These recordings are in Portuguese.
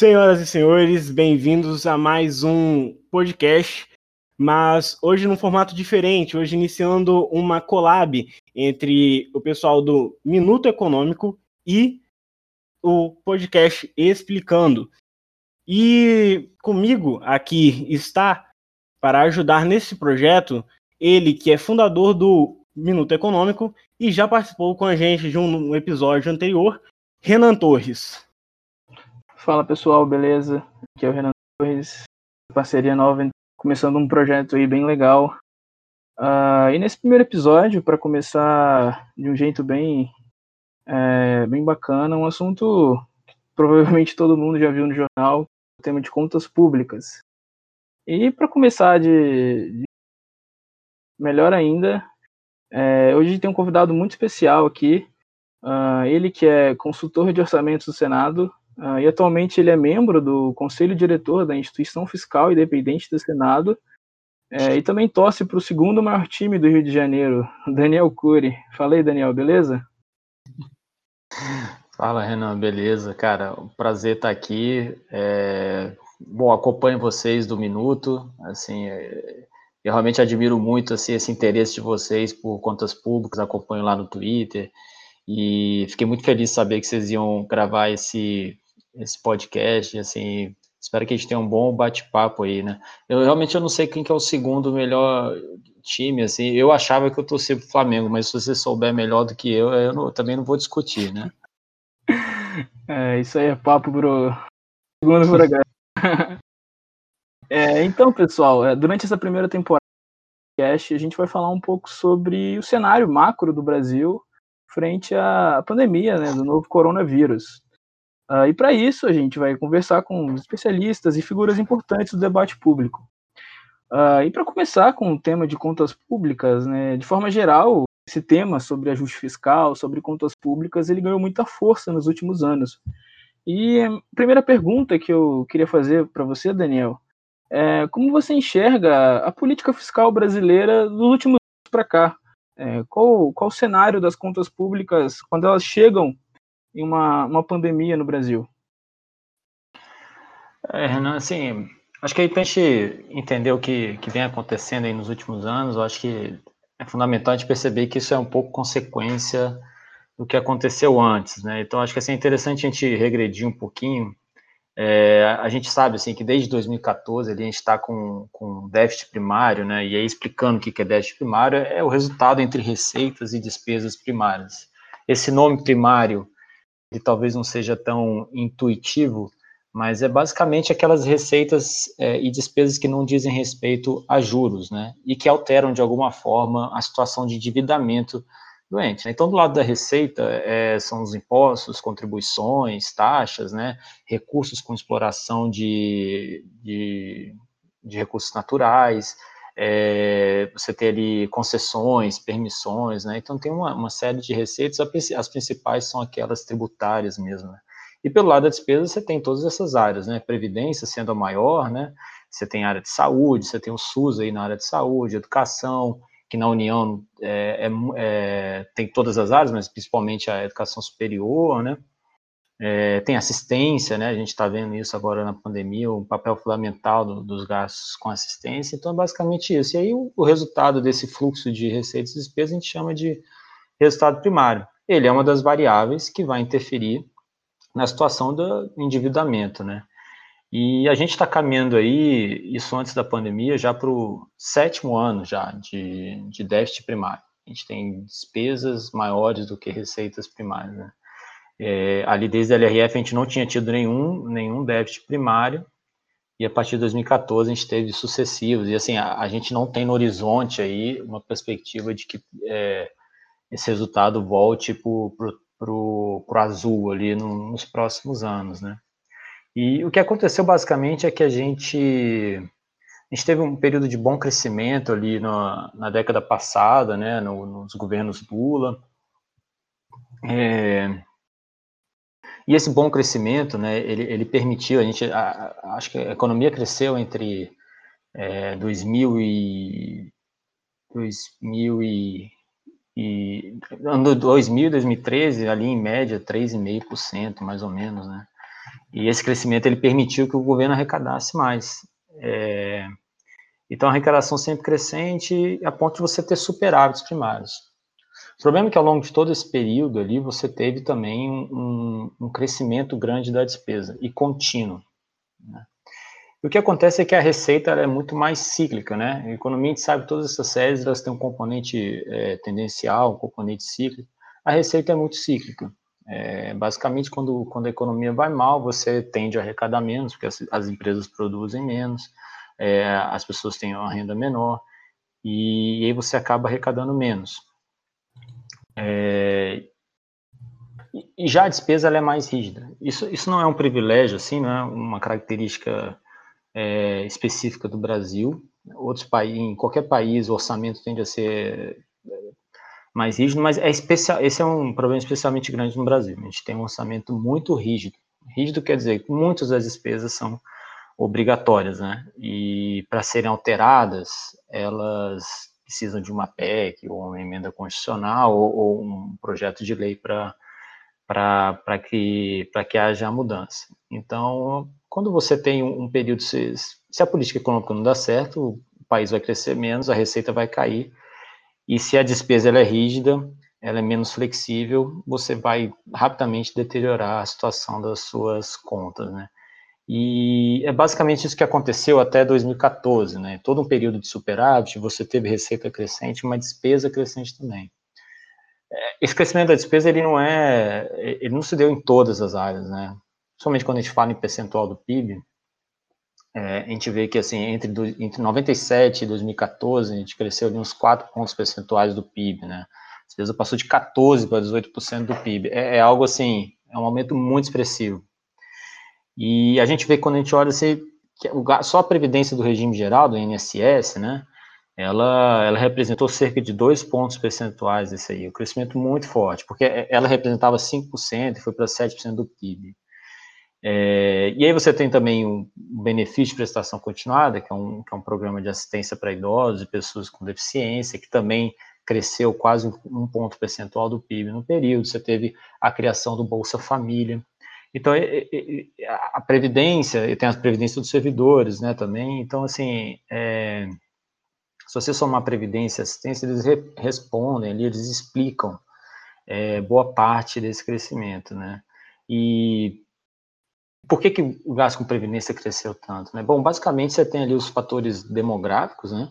Senhoras e senhores, bem-vindos a mais um podcast, mas hoje num formato diferente, hoje iniciando uma collab entre o pessoal do Minuto Econômico e o podcast Explicando. E comigo aqui está, para ajudar nesse projeto, ele que é fundador do Minuto Econômico e já participou com a gente de um episódio anterior, Renan Torres. Fala pessoal, beleza? Aqui é o Renan Torres, parceria nova, começando um projeto aí bem legal. Uh, e nesse primeiro episódio, para começar de um jeito bem, é, bem bacana, um assunto que provavelmente todo mundo já viu no jornal, o tema de contas públicas. E para começar de, de, melhor ainda, é, hoje tem um convidado muito especial aqui, uh, ele que é consultor de orçamentos do Senado, Uh, e atualmente ele é membro do Conselho Diretor da Instituição Fiscal Independente do Senado é, e também torce para o segundo maior time do Rio de Janeiro, Daniel Cury. Fala aí, Daniel, beleza? Fala, Renan, beleza? Cara, um prazer estar aqui. É... Bom, acompanho vocês do Minuto, assim, é... eu realmente admiro muito assim, esse interesse de vocês por contas públicas, acompanho lá no Twitter, e fiquei muito feliz de saber que vocês iam gravar esse esse podcast, assim, espero que a gente tenha um bom bate-papo aí, né? Eu realmente eu não sei quem que é o segundo melhor time, assim, eu achava que eu torcia pro Flamengo, mas se você souber melhor do que eu, eu não, também não vou discutir, né? É, isso aí é papo pro segundo programa. é, então, pessoal, é, durante essa primeira temporada a gente vai falar um pouco sobre o cenário macro do Brasil frente à pandemia né, do novo coronavírus. Uh, e para isso a gente vai conversar com especialistas e figuras importantes do debate público. Uh, e para começar com o tema de contas públicas, né, de forma geral, esse tema sobre ajuste fiscal, sobre contas públicas, ele ganhou muita força nos últimos anos. E a primeira pergunta que eu queria fazer para você, Daniel, é como você enxerga a política fiscal brasileira dos últimos anos para cá? É, qual, qual o cenário das contas públicas quando elas chegam em uma, uma pandemia no Brasil? É, Renan, assim, acho que aí para a gente entender o que, que vem acontecendo aí nos últimos anos, eu acho que é fundamental a gente perceber que isso é um pouco consequência do que aconteceu antes, né? Então, acho que assim, é interessante a gente regredir um pouquinho. É, a gente sabe, assim, que desde 2014 ali, a gente está com, com déficit primário, né? E aí, explicando o que é déficit primário, é o resultado entre receitas e despesas primárias. Esse nome primário ele talvez não seja tão intuitivo, mas é basicamente aquelas receitas é, e despesas que não dizem respeito a juros, né? E que alteram de alguma forma a situação de endividamento do ente. Né? Então, do lado da receita, é, são os impostos, contribuições, taxas, né? Recursos com exploração de, de, de recursos naturais, é, você ter ali concessões, permissões, né? Então tem uma, uma série de receitas, as principais são aquelas tributárias mesmo. Né? E pelo lado da despesa você tem todas essas áreas, né? Previdência sendo a maior, né? Você tem área de saúde, você tem o SUS aí na área de saúde, educação, que na União é, é, é, tem todas as áreas, mas principalmente a educação superior, né? É, tem assistência, né? A gente está vendo isso agora na pandemia, o papel fundamental do, dos gastos com assistência. Então, é basicamente isso. E aí, o, o, resultado desse fluxo de receitas e despesas a gente chama de resultado primário. Ele é uma das variáveis que vai interferir na situação do endividamento, né? E a gente está caminhando aí, isso antes da pandemia, já para o sétimo ano já de, de déficit primário. A gente tem despesas maiores do que receitas primárias, né? É, ali desde a LRF a gente não tinha tido nenhum, nenhum déficit primário, e a partir de 2014 a gente teve sucessivos, e assim, a, a gente não tem no horizonte aí uma perspectiva de que é, esse resultado volte para o azul ali no, nos próximos anos, né? E o que aconteceu basicamente é que a gente, a gente teve um período de bom crescimento ali no, na década passada, né, no, nos governos Lula, é, e esse bom crescimento, né, ele, ele permitiu, a gente, a, a, acho que a economia cresceu entre é, 2000 e, 2000 e, e, ano 2000 e 2013, ali em média 3,5% mais ou menos, né. E esse crescimento ele permitiu que o governo arrecadasse mais. É, então, a arrecadação sempre crescente, a ponto de você ter superávites primários. O problema é que ao longo de todo esse período ali, você teve também um, um crescimento grande da despesa, e contínuo. Né? O que acontece é que a receita é muito mais cíclica, né? A economia, a gente sabe, todas essas séries, elas têm um componente é, tendencial, um componente cíclico. A receita é muito cíclica. É, basicamente, quando, quando a economia vai mal, você tende a arrecadar menos, porque as, as empresas produzem menos, é, as pessoas têm uma renda menor, e, e aí você acaba arrecadando menos. É, e já a despesa é mais rígida. Isso, isso não é um privilégio, assim, não é uma característica é, específica do Brasil. Outros países, em qualquer país, o orçamento tende a ser é, mais rígido, mas é especial, esse é um problema especialmente grande no Brasil. A gente tem um orçamento muito rígido. Rígido quer dizer que muitas das despesas são obrigatórias, né? E para serem alteradas, elas precisam de uma PEC ou uma emenda constitucional ou, ou um projeto de lei para para que, que haja a mudança. Então, quando você tem um, um período, se, se, a política econômica não dá certo, o país vai crescer menos, a receita vai cair, e se a despesa é rígida, ela é menos flexível, você vai rapidamente deteriorar a situação das suas contas, né? E é basicamente isso que aconteceu até 2014, né? Todo um período de superávit, você teve receita crescente, uma despesa crescente também. É, esse crescimento da despesa, ele não é, ele não se deu em todas as áreas, né? Somente quando a gente fala em percentual do PIB, é, a gente vê que, assim, entre, do, entre 97 e 2014, a gente cresceu ali uns 4 pontos percentuais do PIB, né? A despesa passou de 14 para 18% do PIB. É, é algo, assim, é um aumento muito expressivo. E a gente vê quando a gente olha só a previdência do regime geral, do INSS, né, ela, ela representou cerca de dois pontos percentuais desse aí, um crescimento muito forte, porque ela representava 5% e foi para 7% do PIB. É, e aí você tem também o um benefício de prestação continuada, que é um, que é um programa de assistência para idosos e pessoas com deficiência, que também cresceu quase um ponto percentual do PIB no período. Você teve a criação do Bolsa Família, então, a previdência, e tem a previdência dos servidores, né, também. Então, assim, é, se você somar previdência e assistência, eles re, respondem ali, eles explicam é, boa parte desse crescimento, né. E por que, que o gasto com previdência cresceu tanto? Né? Bom, basicamente você tem ali os fatores demográficos, né?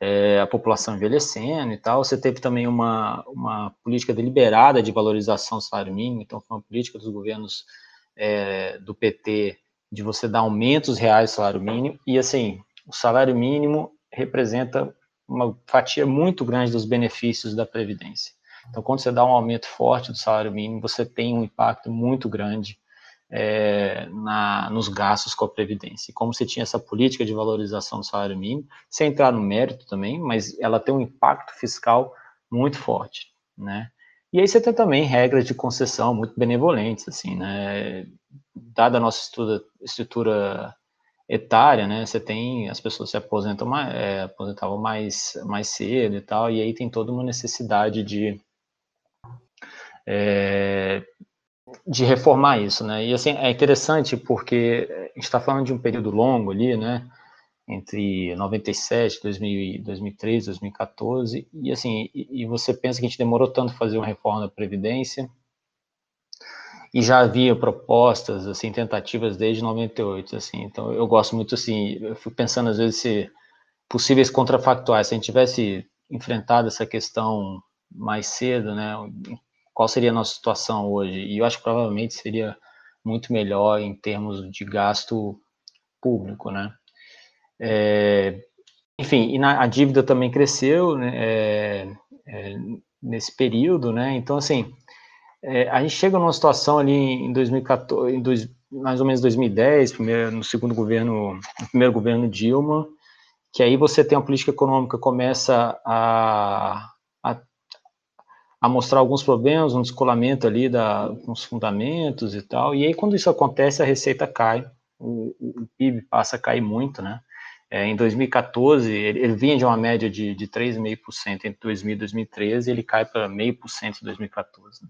É, a população envelhecendo e tal. Você teve também uma, uma política deliberada de valorização do salário mínimo, então foi uma política dos governos é, do PT de você dar aumentos reais do salário mínimo, e assim, o salário mínimo representa uma fatia muito grande dos benefícios da Previdência. Então, quando você dá um aumento forte do salário mínimo, você tem um impacto muito grande é, na, nos gastos com a Previdência. E como você tinha essa política de valorização do salário mínimo, sem entrar no mérito também, mas ela tem um impacto fiscal muito forte, né? E aí você tem também regras de concessão muito benevolentes, assim, né? Dada a nossa estrutura, estrutura etária, né? Você tem as pessoas se aposentam mais, é, aposentavam mais, mais cedo e tal, e aí tem toda uma necessidade de é, de reformar isso, né? E assim é interessante porque a gente está falando de um período longo ali, né? Entre 97, 2000, 2003, 2014, e assim, e, e, você pensa que a gente demorou tanto fazer uma reforma da Previdência, e já havia propostas, assim, tentativas desde 98, assim, então eu gosto muito, assim, eu fico pensando às vezes se possíveis contrafactuais, se a gente tivesse enfrentado essa questão mais cedo, né, qual seria a nossa situação hoje, e eu acho que provavelmente seria muito melhor em termos de gasto público, né, é, enfim, e na, a dívida também cresceu né, é, é, nesse período, né? Então, assim, é, a gente chega numa situação ali em 2014, em dois, mais ou menos 2010, primeiro, no segundo governo, no primeiro governo Dilma, que aí você tem a política econômica começa a, a, a mostrar alguns problemas, um descolamento ali da, com os fundamentos e tal, e aí quando isso acontece, a receita cai, o, o PIB passa a cair muito, né? É, em 2014, ele, ele, vinha de uma média de, de 3,5% entre 2000 e 2013, ele cai para 0,5% em 2014. Né?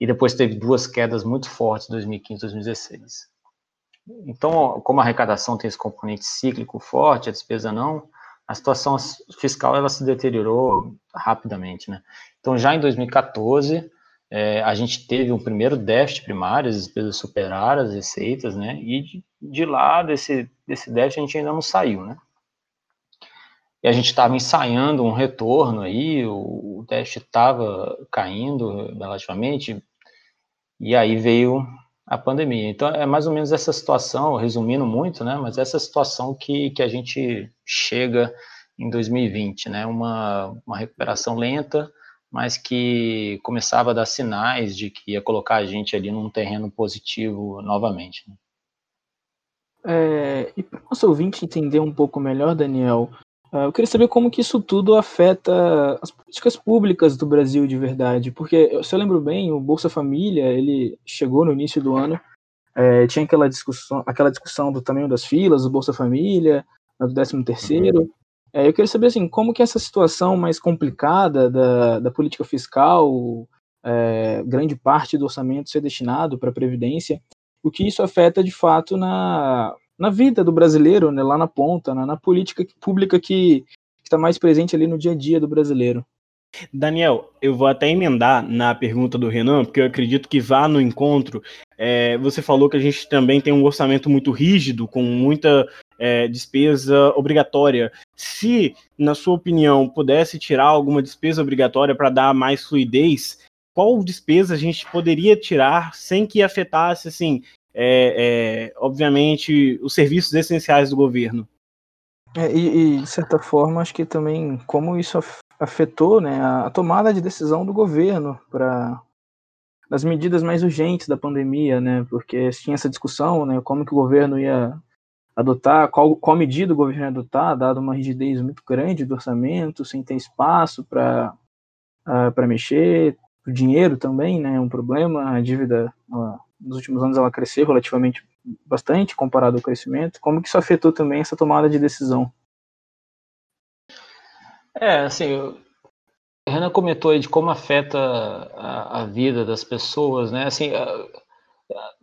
E depois teve duas quedas muito fortes em 2015 e 2016. Então, como a arrecadação tem esse componente cíclico forte, a despesa não, a situação fiscal ela se deteriorou rapidamente, né? Então, já em 2014, é, a gente teve um primeiro déficit primário, as despesas superaram as receitas, né? E de, lá, desse, desse déficit, a gente ainda não saiu, né? E a gente estava ensaiando um retorno aí, o, o déficit estava caindo relativamente, e aí veio a pandemia. Então, é mais ou menos essa situação, resumindo muito, né? Mas essa situação que, que a gente chega em 2020, né? Uma, uma recuperação lenta, mas que começava a dar sinais de que ia colocar a gente ali num terreno positivo novamente. Né? É, e para o nosso ouvinte entender um pouco melhor, Daniel, é, eu queria saber como que isso tudo afeta as políticas públicas do Brasil de verdade, porque se eu lembro bem, o Bolsa Família ele chegou no início do ano, é, tinha aquela discussão, aquela discussão do tamanho das filas, do Bolsa Família, do 13 terceiro, uhum. É, eu queria saber assim, como que essa situação mais complicada da, da política fiscal, é, grande parte do orçamento ser destinado para a Previdência, o que isso afeta de fato na, na vida do brasileiro, né, lá na ponta, na, na política pública que está mais presente ali no dia a dia do brasileiro. Daniel, eu vou até emendar na pergunta do Renan, porque eu acredito que vá no encontro. É, você falou que a gente também tem um orçamento muito rígido, com muita é, despesa obrigatória. Se, na sua opinião, pudesse tirar alguma despesa obrigatória para dar mais fluidez, qual despesa a gente poderia tirar sem que afetasse, assim, é, é obviamente, os serviços essenciais do governo? É, e, e, de certa forma, acho que também como isso afetou né, a, tomada de decisão do governo para as medidas mais urgentes da pandemia, né, porque tinha essa discussão, né, como que o governo ia adotar, qual, qual medida o governo ia adotar, dado uma rigidez muito grande do orçamento, sem ter espaço para uh, para mexer, o dinheiro também, né, é um problema, a dívida nos últimos anos ela cresceu relativamente bastante comparado ao crescimento, como que isso afetou também essa tomada de decisão? É, assim, o Renan comentou aí de como afeta a, a vida das pessoas, né? Assim,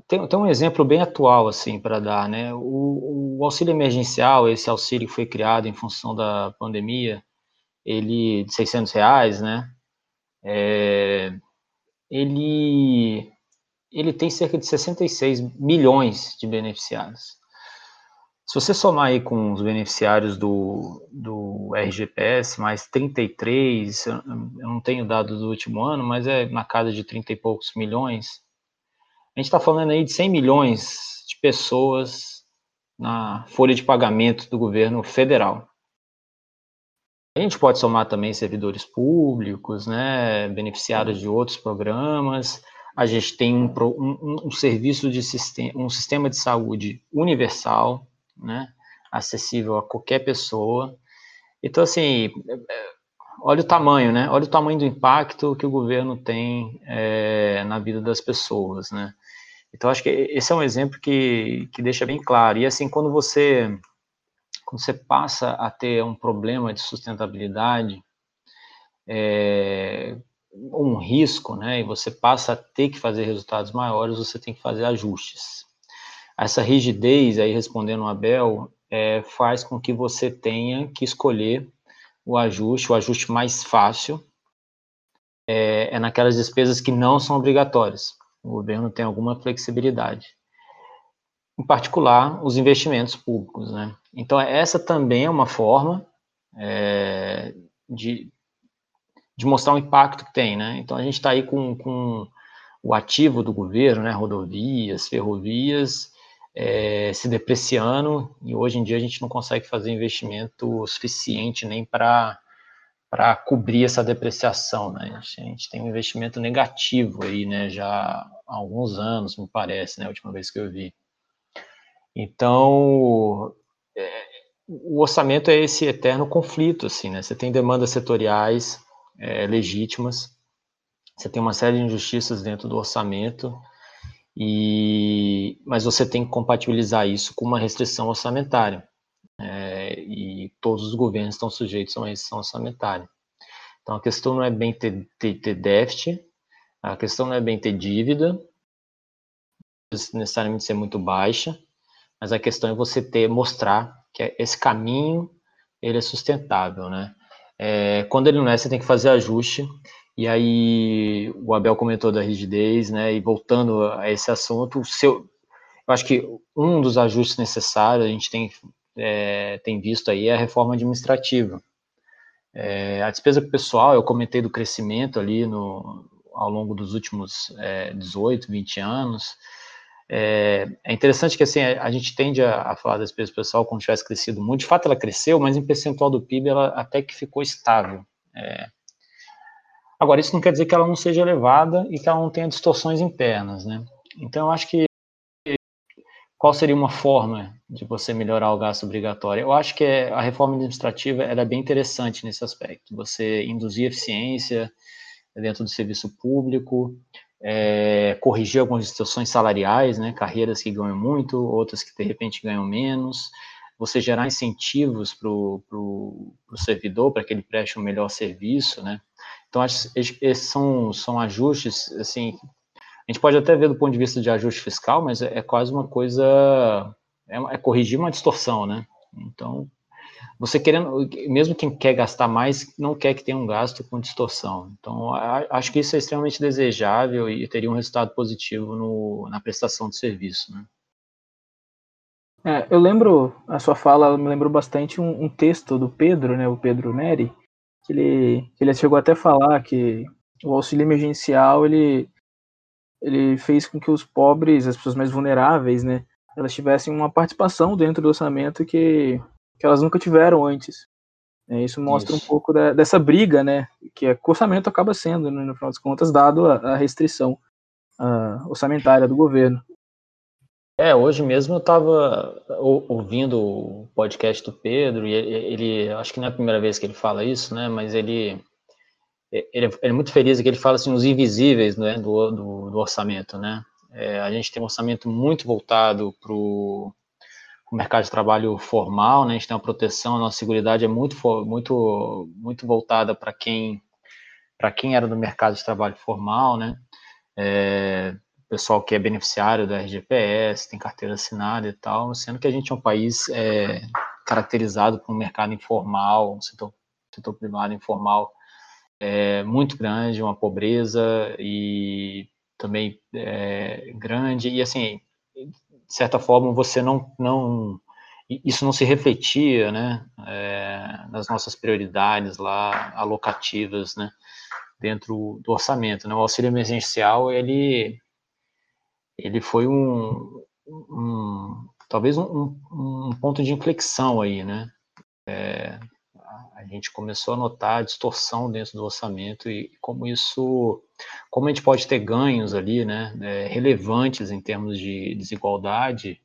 tem, tem um exemplo bem atual, assim, para dar, né? O, o, auxílio emergencial, esse auxílio que foi criado em função da pandemia, ele, de 600 reais, né? É, ele, ele tem cerca de 66 milhões de beneficiários. Se você somar aí com os beneficiários do, do RGPS, mais 33, eu não tenho dados do último ano, mas é na casa de 30 e poucos milhões. A gente está falando aí de 100 milhões de pessoas na folha de pagamento do governo federal. A gente pode somar também servidores públicos, né, beneficiários de outros programas. A gente tem um, um, um serviço de sistema, um sistema de saúde universal, né? Acessível a qualquer pessoa. Então, assim, olha o tamanho, né? Olha o tamanho do impacto que o governo tem é, na vida das pessoas, né? Então, acho que esse é um exemplo que, que deixa bem claro. E, assim, quando você, quando você passa a ter um problema de sustentabilidade, é, um risco, né? E você passa a ter que fazer resultados maiores, você tem que fazer ajustes. Essa rigidez, aí respondendo o Abel, é, faz com que você tenha que escolher o ajuste, o ajuste mais fácil é, é naquelas despesas que não são obrigatórias. O governo tem alguma flexibilidade. Em particular, os investimentos públicos. Né? Então, essa também é uma forma é, de, de mostrar o impacto que tem. Né? Então, a gente está aí com, com o ativo do governo, né? rodovias, ferrovias, é, se depreciando e hoje em dia a gente não consegue fazer investimento suficiente nem para para cobrir essa depreciação, né? A gente tem um investimento negativo aí, né? Já há alguns anos, me parece, né? A última vez que eu vi. Então, é, o orçamento é esse eterno conflito, assim, né? Você tem demandas setoriais é, legítimas, você tem uma série de injustiças dentro do orçamento, e, mas você tem que compatibilizar isso com uma restrição orçamentária. É, e todos os governos estão sujeitos a uma restrição orçamentária. Então a questão não é bem ter, ter, ter déficit, a questão não é bem ter dívida, necessariamente ser muito baixa, mas a questão é você ter, mostrar que esse caminho ele é sustentável, né? É, quando ele não é, você tem que fazer ajuste. E aí o Abel comentou da rigidez, né? E voltando a esse assunto, seu, eu acho que um dos ajustes necessários a gente tem, é, tem visto aí é a reforma administrativa. É, a despesa pessoal, eu comentei do crescimento ali no, ao longo dos últimos é, 18, 20 anos. É, é, interessante que assim a, gente tende a, a, falar da despesa pessoal como tivesse crescido muito. De fato, ela cresceu, mas em percentual do PIB ela até que ficou estável. É, agora, isso não quer dizer que ela não seja elevada e que ela não tenha distorções internas, né? Então, eu acho que qual seria uma forma de você melhorar o gasto obrigatório? Eu acho que é, a reforma administrativa é bem interessante nesse aspecto. Você induzir eficiência dentro do serviço público, é, corrigir algumas distorções salariais, né, carreiras que ganham muito, outras que de repente ganham menos, você gerar incentivos para o servidor para que ele preste um melhor serviço, né? Então, esses são, são ajustes, assim, a gente pode até ver do ponto de vista de ajuste fiscal, mas é, é quase uma coisa, é, é, corrigir uma distorção, né? Então, você querendo, mesmo quem quer gastar mais, não quer que tenha um gasto com distorção. Então, acho que isso é extremamente desejável e teria um resultado positivo no, na prestação de serviço, né? É, eu lembro, a sua fala me lembrou bastante um, um, texto do Pedro, né, o Pedro Neri, que ele, ele chegou até a falar que o auxílio emergencial, ele ele fez com que os pobres, as pessoas mais vulneráveis, né, elas tivessem uma participação dentro do orçamento que, que elas nunca tiveram antes. É, isso mostra isso. um pouco da, dessa briga, né, que o orçamento acaba sendo, né, no final das contas, dado a, a restrição orçamentária do governo. É, hoje mesmo eu estava ouvindo o podcast do Pedro, e ele, ele, acho que não é a primeira vez que ele fala isso, né, mas ele ele, ele é muito feliz que ele fala assim, os invisíveis né, do, do, do orçamento, né? É, a gente tem um orçamento muito voltado para o mercado de trabalho formal, né? A gente tem uma proteção, a nossa seguridade é muito, muito, muito voltada para quem, para quem era do mercado de trabalho formal, né? É, pessoal que é beneficiário da RGPS, tem carteira assinada e tal, sendo que a gente é um país é, caracterizado por um mercado informal, um setor, setor privado informal é, muito grande, uma pobreza e também é, grande, e assim, de certa forma, você não, não isso não se refletia, né, é, nas nossas prioridades lá, alocativas, né, dentro do orçamento, né, o auxílio emergencial, ele, ele foi um, um talvez um, um, ponto de inflexão aí, né, é, a gente começou a notar a distorção dentro do orçamento e como isso, como a gente pode ter ganhos ali, né, é, relevantes em termos de desigualdade,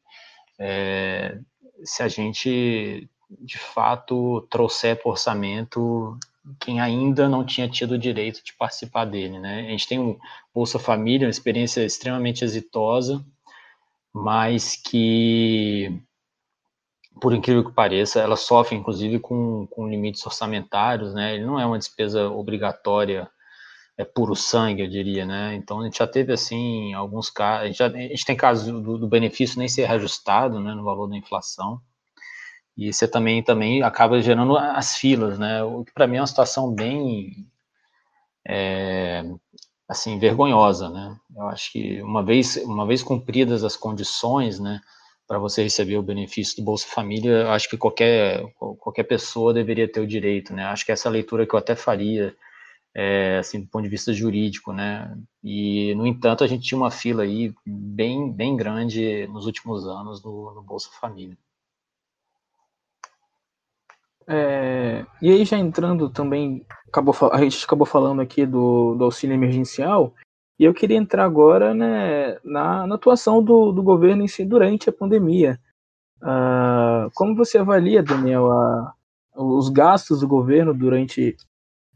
é, se a gente de fato trouxer para o orçamento quem ainda não tinha tido o direito de participar dele, né? A gente tem um Bolsa Família, uma experiência extremamente exitosa, mas que por incrível que pareça, ela sofre inclusive com, com limites orçamentários, né? Ele não é uma despesa obrigatória, é puro sangue, eu diria, né? Então a gente já teve assim alguns casos, a gente, já, a gente tem casos do, do, benefício nem ser reajustado, né, no valor da inflação. E você também também acaba gerando as filas, né? O que para mim é uma situação bem é, assim vergonhosa, né? Eu acho que uma vez uma vez cumpridas as condições, né? Para você receber o benefício do Bolsa Família, acho que qualquer, qualquer pessoa deveria ter o direito, né? Acho que essa leitura que eu até faria, é, assim, do ponto de vista jurídico, né? E, no entanto, a gente tinha uma fila aí bem, bem grande nos últimos anos no, no Bolsa Família. É, e aí, já entrando também, acabou, a gente acabou falando aqui do, do auxílio emergencial, e eu queria entrar agora né, na, na, atuação do, do, governo em si durante a pandemia. Uh, como você avalia, Daniel, a, os gastos do governo durante,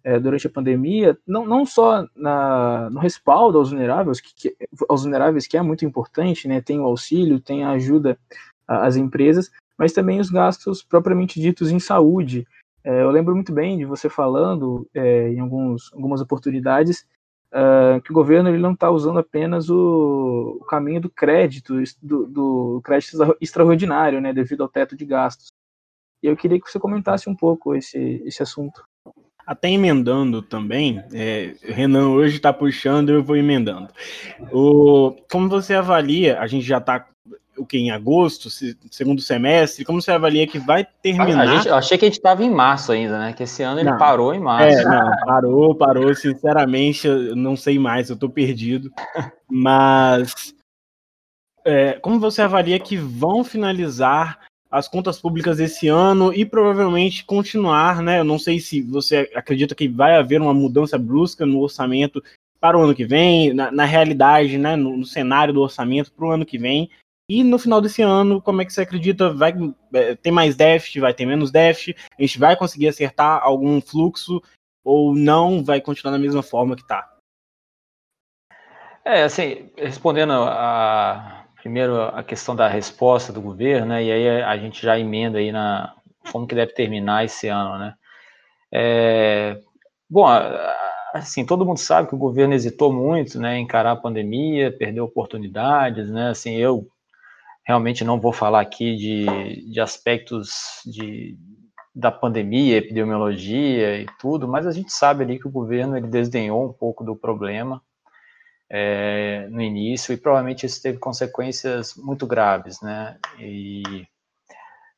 é, durante a pandemia, não, não só na, no respaldo aos vulneráveis, que, que, aos vulneráveis, que é muito importante, né, tem o auxílio, tem a ajuda às empresas, mas também os gastos propriamente ditos em saúde. É, eu lembro muito bem de você falando é, em alguns, algumas oportunidades uh, que o governo ele não está usando apenas o, o, caminho do crédito, do, do, crédito extraordinário, né, devido ao teto de gastos. E eu queria que você comentasse um pouco esse, esse assunto. Até emendando também, é, Renan hoje está puxando, eu vou emendando. O, como você avalia, a gente já está o que em agosto, segundo semestre, como você avalia que vai terminar? Gente, eu achei que a gente estava em março ainda, né? Que esse ano ele não, parou em março. É, não, parou, parou. Sinceramente, eu não sei mais, eu estou perdido. Mas é, como você avalia que vão finalizar as contas públicas esse ano e provavelmente continuar, né? Eu não sei se você acredita que vai haver uma mudança brusca no orçamento para o ano que vem, na, na realidade, né, no, no cenário do orçamento para o ano que vem, e no final desse ano, como é que você acredita? Vai é, ter mais déficit? Vai ter menos déficit? A gente vai conseguir acertar algum fluxo? Ou não vai continuar da mesma forma que está? É, assim, respondendo a, primeiro a questão da resposta do governo, né, e aí a gente já emenda aí na como que deve terminar esse ano, né. É, bom, assim, todo mundo sabe que o governo hesitou muito, né, encarar a pandemia, perdeu oportunidades, né, assim, eu realmente não vou falar aqui de, de aspectos de, da pandemia, epidemiologia e tudo, mas a gente sabe ali que o governo ele desdenhou um pouco do problema é, no início e provavelmente isso teve consequências muito graves, né? E,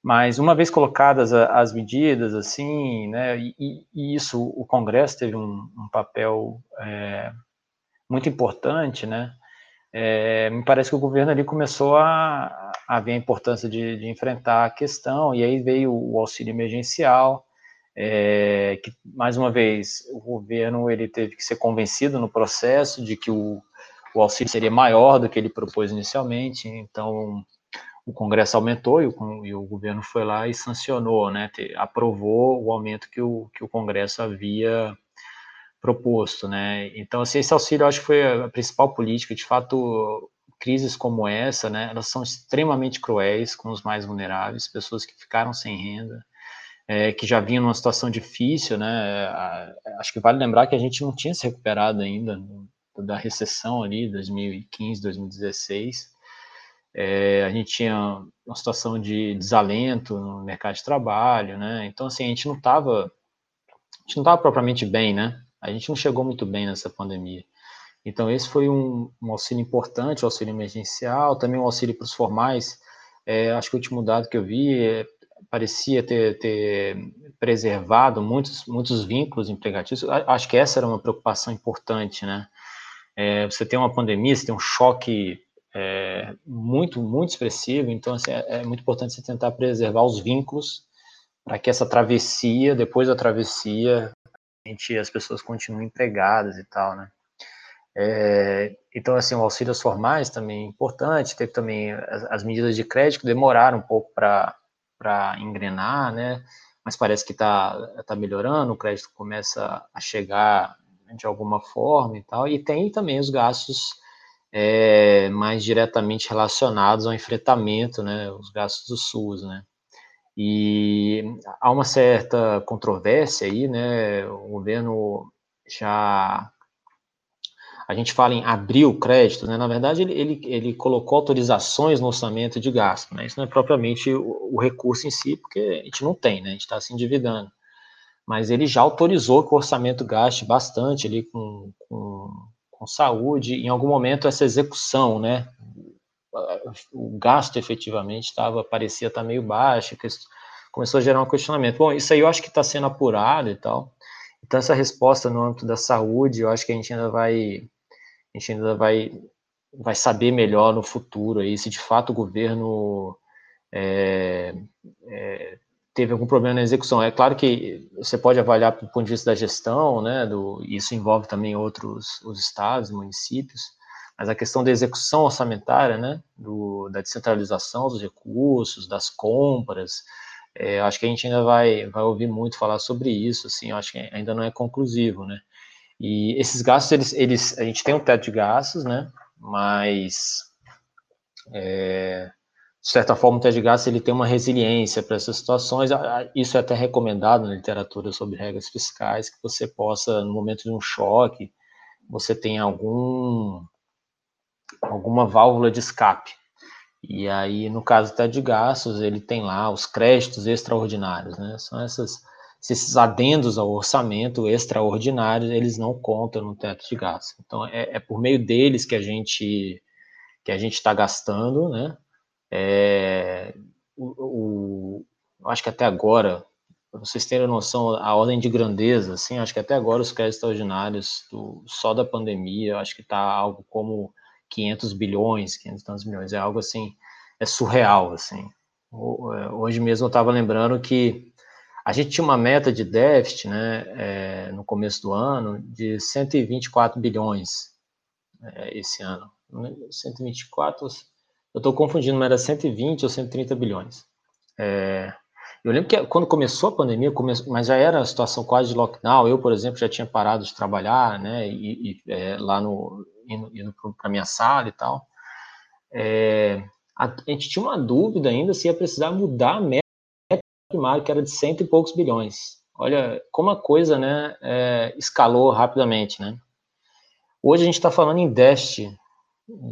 mas uma vez colocadas as medidas, assim, né, e, e isso o Congresso teve um, um papel é, muito importante, né? É, me parece que o governo ali começou a, a ver a importância de, de, enfrentar a questão, e aí veio o auxílio emergencial, é, que, mais uma vez, o governo ele teve que ser convencido no processo de que o, o auxílio seria maior do que ele propôs inicialmente, então o Congresso aumentou e o, e o governo foi lá e sancionou, né, aprovou o aumento que o, que o Congresso havia proposto, né? Então, assim, esse auxílio acho que foi a principal política. De fato, crises como essa, né? Elas são extremamente cruéis com os mais vulneráveis, pessoas que ficaram sem renda, é, que já vinham numa situação difícil, né? Acho que vale lembrar que a gente não tinha se recuperado ainda da recessão ali, 2015, 2016. É, a gente tinha uma situação de desalento no mercado de trabalho, né? Então, assim, a gente não estava, a gente não estava propriamente bem, né? A gente não chegou muito bem nessa pandemia. Então, esse foi um, um auxílio importante, o auxílio emergencial, também um auxílio para os formais. É, acho que o último dado que eu vi é, parecia ter, ter, preservado muitos, muitos vínculos empregatícios. Acho que essa era uma preocupação importante, né? É, você tem uma pandemia, você tem um choque é, muito, muito expressivo, então assim, é, é muito importante você tentar preservar os vínculos para que essa travessia, depois da travessia, as pessoas continuam empregadas e tal, né? É, então, assim, o auxílio aos formais também é importante, teve também as, as medidas de crédito que demoraram um pouco para engrenar, né? Mas parece que está tá melhorando, o crédito começa a chegar de alguma forma e tal, e tem também os gastos é, mais diretamente relacionados ao enfrentamento, né? Os gastos do SUS, né? E há uma certa controvérsia aí, né? O governo já. A gente fala em abrir o crédito, né? Na verdade, ele, ele, ele colocou autorizações no orçamento de gasto, né? Isso não é propriamente o, o recurso em si, porque a gente não tem, né? A gente está se endividando. Mas ele já autorizou que o orçamento gaste bastante ali com, com, com saúde. Em algum momento, essa execução, né? O gasto efetivamente estava parecia estar tá meio baixo, começou a gerar um questionamento. Bom, isso aí eu acho que está sendo apurado e tal. Então essa resposta no âmbito da saúde, eu acho que a gente ainda vai a gente ainda vai vai saber melhor no futuro aí se de fato o governo é, é, teve algum problema na execução. É claro que você pode avaliar do ponto de vista da gestão, né? Do, isso envolve também outros os estados, municípios mas a questão da execução orçamentária, né, do, da descentralização dos recursos, das compras, é, acho que a gente ainda vai, vai ouvir muito falar sobre isso, assim, acho que ainda não é conclusivo, né, e esses gastos, eles, eles, a gente tem um teto de gastos, né, mas, é, de certa forma, o teto de gastos, ele tem uma resiliência para essas situações, isso é até recomendado na literatura sobre regras fiscais, que você possa, no momento de um choque, você tem algum alguma válvula de escape. E aí, no caso até de gastos, ele tem lá os créditos extraordinários, né? São essas, esses adendos ao orçamento extraordinários, eles não contam no teto de gastos. Então, é, é por meio deles que a gente que a gente está gastando, né? É, o, o, acho que até agora, para vocês terem noção, a ordem de grandeza, assim, acho que até agora os créditos extraordinários do, só da pandemia, acho que está algo como 500 bilhões, 500 tantos milhões, é algo assim, é surreal, assim. É, hoje mesmo eu estava lembrando que a gente tinha uma meta de déficit, né, é, no começo do ano, de 124 bilhões é, esse ano. 124, eu estou confundindo, mas era 120 ou 130 bilhões. É, eu lembro que quando começou a pandemia, mas já era a situação quase de lockdown. Eu, por exemplo, já tinha parado de trabalhar, né, e, e é, lá no, indo, indo para minha sala e tal, é, a, a, gente tinha uma dúvida ainda se ia precisar mudar a meta primária, que era de cento e poucos bilhões. Olha como a coisa né, é, escalou rapidamente. Né? Hoje a gente está falando em déficit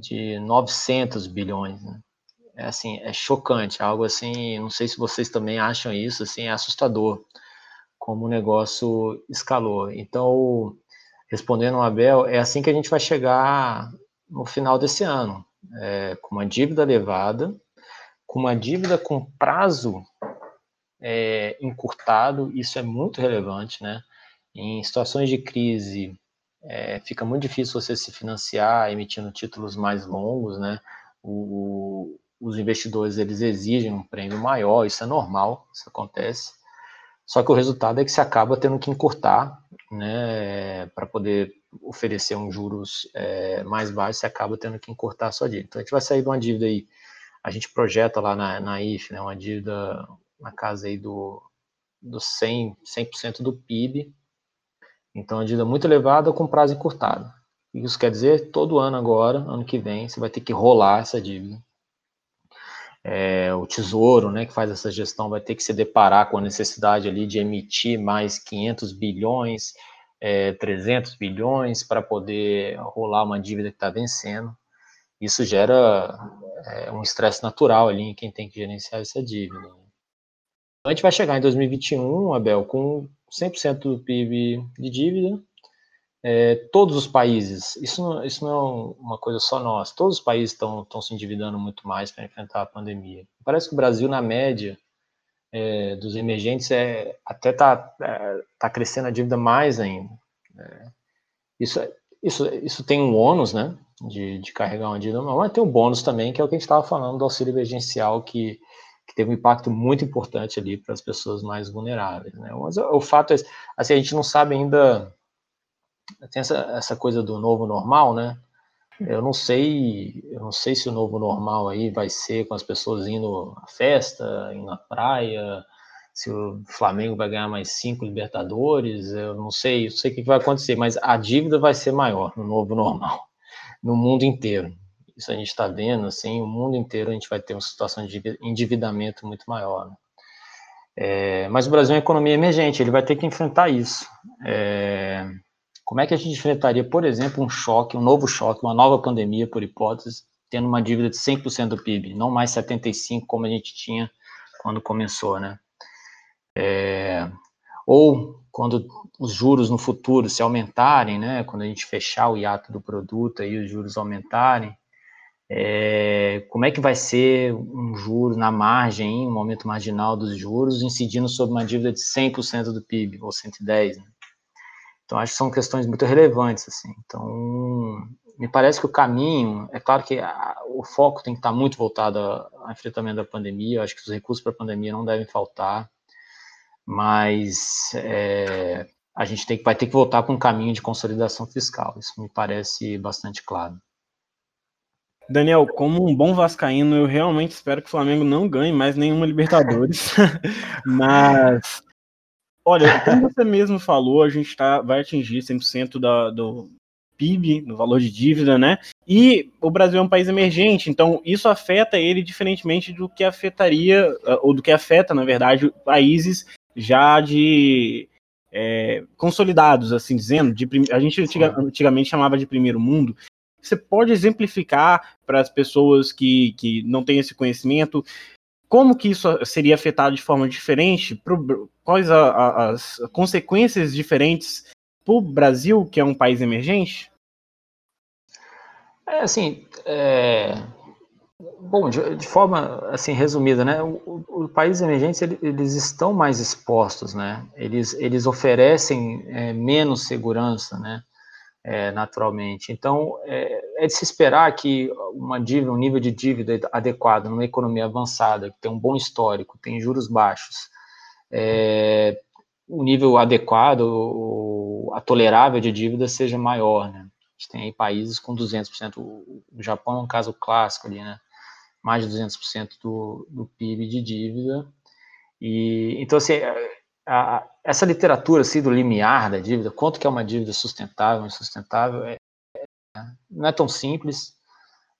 de 900 bilhões. Né? É assim, é chocante, algo assim, não sei se vocês também acham isso, assim, é assustador como o negócio escalou. Então, respondendo ao Abel, é assim que a gente vai chegar no final desse ano, é, com uma dívida elevada, com uma dívida com prazo é, encurtado, isso é muito relevante, né? Em situações de crise, é, fica muito difícil você se financiar emitindo títulos mais longos, né? O, os investidores eles exigem um prêmio maior, isso é normal, isso acontece. Só que o resultado é que você acaba tendo que encurtar, né, para poder oferecer um juros é, mais baixos, você acaba tendo que encurtar a sua dívida. Então a gente vai sair de uma dívida aí, a gente projeta lá na, na IF, né, uma dívida na casa aí do, do 100%, 100 do PIB, então uma dívida muito elevada com prazo encurtado. Isso quer dizer, todo ano agora, ano que vem, você vai ter que rolar essa dívida é, o Tesouro, né, que faz essa gestão, vai ter que se deparar com a necessidade ali de emitir mais 500 bilhões, é, 300 bilhões para poder rolar uma dívida que está vencendo. Isso gera é, um estresse natural ali em quem tem que gerenciar essa dívida. Né. A gente vai chegar em 2021, Abel, com 100% do PIB de dívida, é, todos os países, isso não, isso não é uma coisa só nossa, todos os países estão se endividando muito mais para enfrentar a pandemia. Parece que o Brasil, na média é, dos emergentes, é, até está é, tá crescendo a dívida mais ainda. É, isso, isso, isso tem um ônus, né, de, de carregar uma dívida, mas tem um bônus também, que é o que a gente estava falando do auxílio emergencial, que, que teve um impacto muito importante ali para as pessoas mais vulneráveis. Né? Mas o, o fato é, assim, a gente não sabe ainda tem essa, essa coisa do novo normal, né? Eu não sei, eu não sei se o novo normal aí vai ser com as pessoas indo à festa, indo à praia, se o Flamengo vai ganhar mais cinco Libertadores, eu não sei, eu sei o que vai acontecer, mas a dívida vai ser maior no novo normal, no mundo inteiro. Isso a gente está vendo, assim, o mundo inteiro a gente vai ter uma situação de endividamento muito maior. Né? É, mas o Brasil é uma economia emergente, ele vai ter que enfrentar isso. É, como é que a gente enfrentaria, por exemplo, um choque, um novo choque, uma nova pandemia, por hipótese, tendo uma dívida de 100% do PIB, não mais 75% como a gente tinha quando começou, né? É, ou quando os juros no futuro se aumentarem, né? Quando a gente fechar o hiato do produto e os juros aumentarem, é, como é que vai ser um juro na margem, um aumento marginal dos juros, incidindo sobre uma dívida de 100% do PIB, ou 110%, né? Então, acho que são questões muito relevantes, assim. Então, me parece que o caminho, é claro que a, o foco tem que estar muito voltado ao enfrentamento da pandemia, acho que os recursos para a pandemia não devem faltar, mas é, a gente tem, vai ter que voltar para um caminho de consolidação fiscal, isso me parece bastante claro. Daniel, como um bom vascaíno, eu realmente espero que o Flamengo não ganhe mais nenhuma Libertadores, mas Olha, como você mesmo falou, a gente tá, vai atingir 100% da, do PIB, no valor de dívida, né? E o Brasil é um país emergente, então isso afeta ele diferentemente do que afetaria, ou do que afeta, na verdade, países já de é, consolidados, assim dizendo, de, a gente antiga, antigamente chamava de primeiro mundo. Você pode exemplificar para as pessoas que, que não têm esse conhecimento como que isso seria afetado de forma diferente? Pro, quais a, a, as consequências diferentes para o Brasil, que é um país emergente? É assim, é, Bom, de, de, forma assim resumida, né? Os países emergentes eles estão mais expostos, né? Eles, eles oferecem é, menos segurança, né? É, naturalmente. Então é, é, de se esperar que uma dívida, um nível de dívida adequado numa economia avançada, que tem um bom histórico, tem juros baixos, é, o nível adequado, a tolerável de dívida seja maior, né? A gente tem aí países com 200%, o Japão é um caso clássico ali, né? mais de 200% do, do PIB de dívida. E então assim, a, essa literatura assim do limiar da dívida, quanto que é uma dívida sustentável, insustentável, é, é, não é tão simples,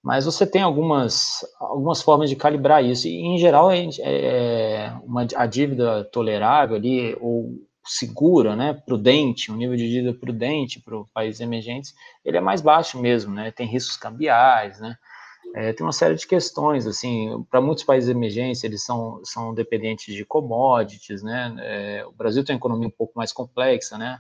mas você tem algumas algumas formas de calibrar isso. E em geral é, é uma, a dívida tolerável ali ou segura, né, prudente, um nível de dívida prudente para os países emergentes, ele é mais baixo mesmo, né, tem riscos cambiais, né, é, tem uma série de questões, assim, para muitos países emergentes, eles são, são dependentes de commodities, né, é, o Brasil tem uma economia um pouco mais complexa, né,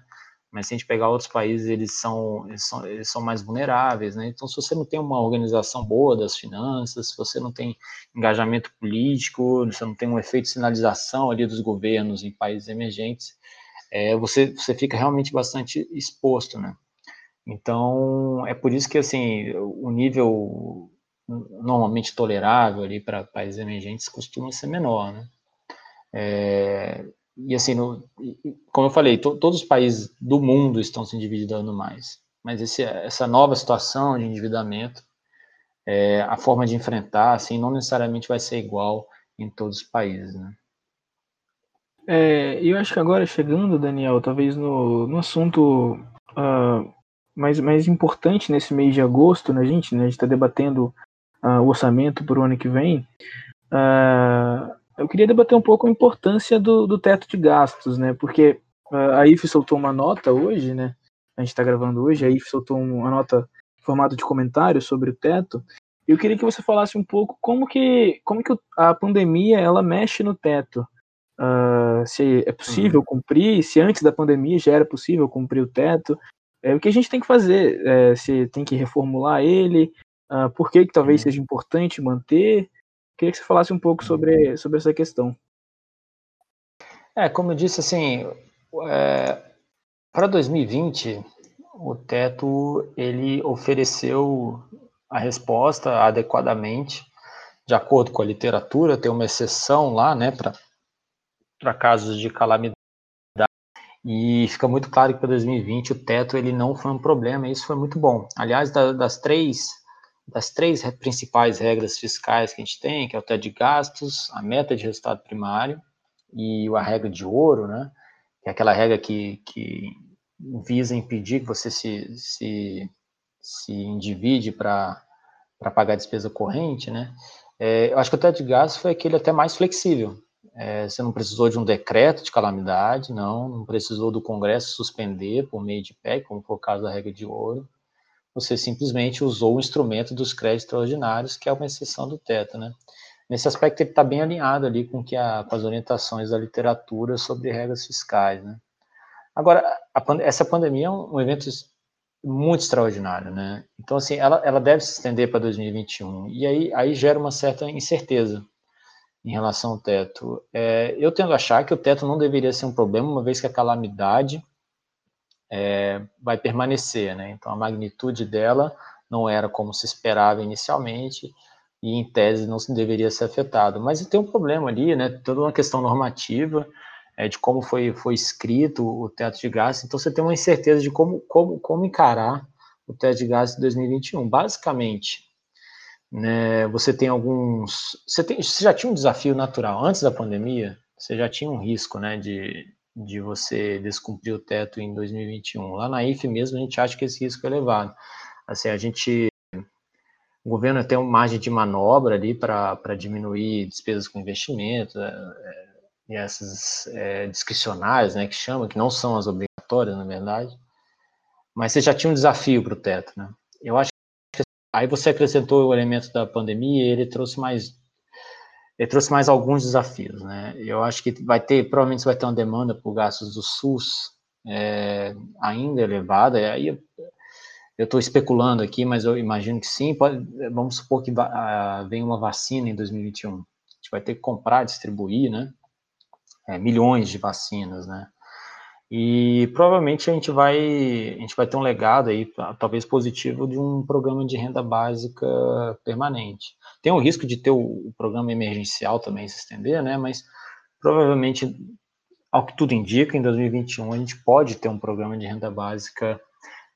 mas se a gente pegar outros países, eles são, eles são, eles são mais vulneráveis, né, então se você não tem uma organização boa das finanças, se você não tem engajamento político, se você não tem um efeito de sinalização ali dos governos em países emergentes, é, você, você fica realmente bastante exposto, né, então, é por isso que, assim, o nível normalmente tolerável ali para países emergentes costuma ser menor, né? É, e assim, no, como eu falei, to, todos os países do mundo estão se endividando mais, mas esse, essa nova situação de endividamento, é, a forma de enfrentar, assim, não necessariamente vai ser igual em todos os países, né? É, eu acho que agora chegando, Daniel, talvez no, no assunto uh, mais, mais importante nesse mês de agosto, né, gente? Né, a gente está debatendo uh, o orçamento para o ano que vem, uh, eu queria debater um pouco a importância do, do teto de gastos, né? Porque uh, a IF soltou uma nota hoje, né? A gente está gravando hoje, a IF soltou uma nota em formato de comentário sobre o teto. Eu queria que você falasse um pouco como que, como que a pandemia ela mexe no teto. Uh, se é possível uhum. cumprir, se antes da pandemia já era possível cumprir o teto, é, o que a gente tem que fazer, é, se tem que reformular ele, Uh, por que, que talvez uhum. seja importante manter? Queria que você falasse um pouco sobre, sobre essa questão. É, como eu disse, assim, é, para 2020, o teto ele ofereceu a resposta adequadamente, de acordo com a literatura, tem uma exceção lá, né, para casos de calamidade, e fica muito claro que para 2020 o teto ele não foi um problema, e isso foi muito bom. Aliás, da, das três das três principais regras fiscais que a gente tem, que é o teto de gastos, a meta de resultado primário e a regra de ouro, né? Que é aquela regra que, que visa impedir que você se, se, se endivide para pagar despesa corrente, né? É, eu acho que o teto de gastos foi aquele até mais flexível. É, você não precisou de um decreto de calamidade, não, não precisou do Congresso suspender por meio de PEC, como foi o caso da regra de ouro você simplesmente usou o instrumento dos créditos extraordinários, que é uma exceção do teto, né? Nesse aspecto, ele está bem alinhado ali com, que a, com as orientações da literatura sobre regras fiscais, né? Agora, a, essa pandemia é um, um, evento muito extraordinário, né? Então, assim, ela, ela deve se estender para 2021, e aí, aí gera uma certa incerteza em relação ao teto. É, eu tendo a achar que o teto não deveria ser um problema, uma vez que a calamidade é, vai permanecer, né? Então a magnitude dela não era como se esperava inicialmente e em tese não deveria ser afetado. Mas tem um problema ali, né? Toda uma questão normativa é, de como foi, foi escrito o teto de gastos. Então você tem uma incerteza de como, como, como encarar o teto de gastos de 2021. Basicamente, né, você tem alguns. Você, tem, você já tinha um desafio natural antes da pandemia, você já tinha um risco né, de, de você descumprir o teto em 2021. Lá na IFE mesmo a gente acha que esse risco é elevado. Assim, a gente o governo tem uma margem de manobra ali para diminuir despesas com investimento, é, é, e essas é, discricionárias, né, que chama, que não são as obrigatórias, na verdade, mas você já tinha um desafio para o teto, né? Eu acho que aí você acrescentou o elemento da pandemia e ele trouxe mais ele trouxe mais alguns desafios, né? Eu acho que vai ter, provavelmente vai ter uma demanda por gastos do SUS é, ainda elevada, e aí eu estou especulando aqui, mas eu imagino que sim. Pode, vamos supor que uh, vem uma vacina em 2021. A gente vai ter que comprar, distribuir, né? É, milhões de vacinas, né? E provavelmente a gente vai a gente vai ter um legado aí, talvez positivo, de um programa de renda básica permanente. Tem o risco de ter o, o programa emergencial também se estender, né? Mas provavelmente, ao que tudo indica, em 2021 a gente pode ter um programa de renda básica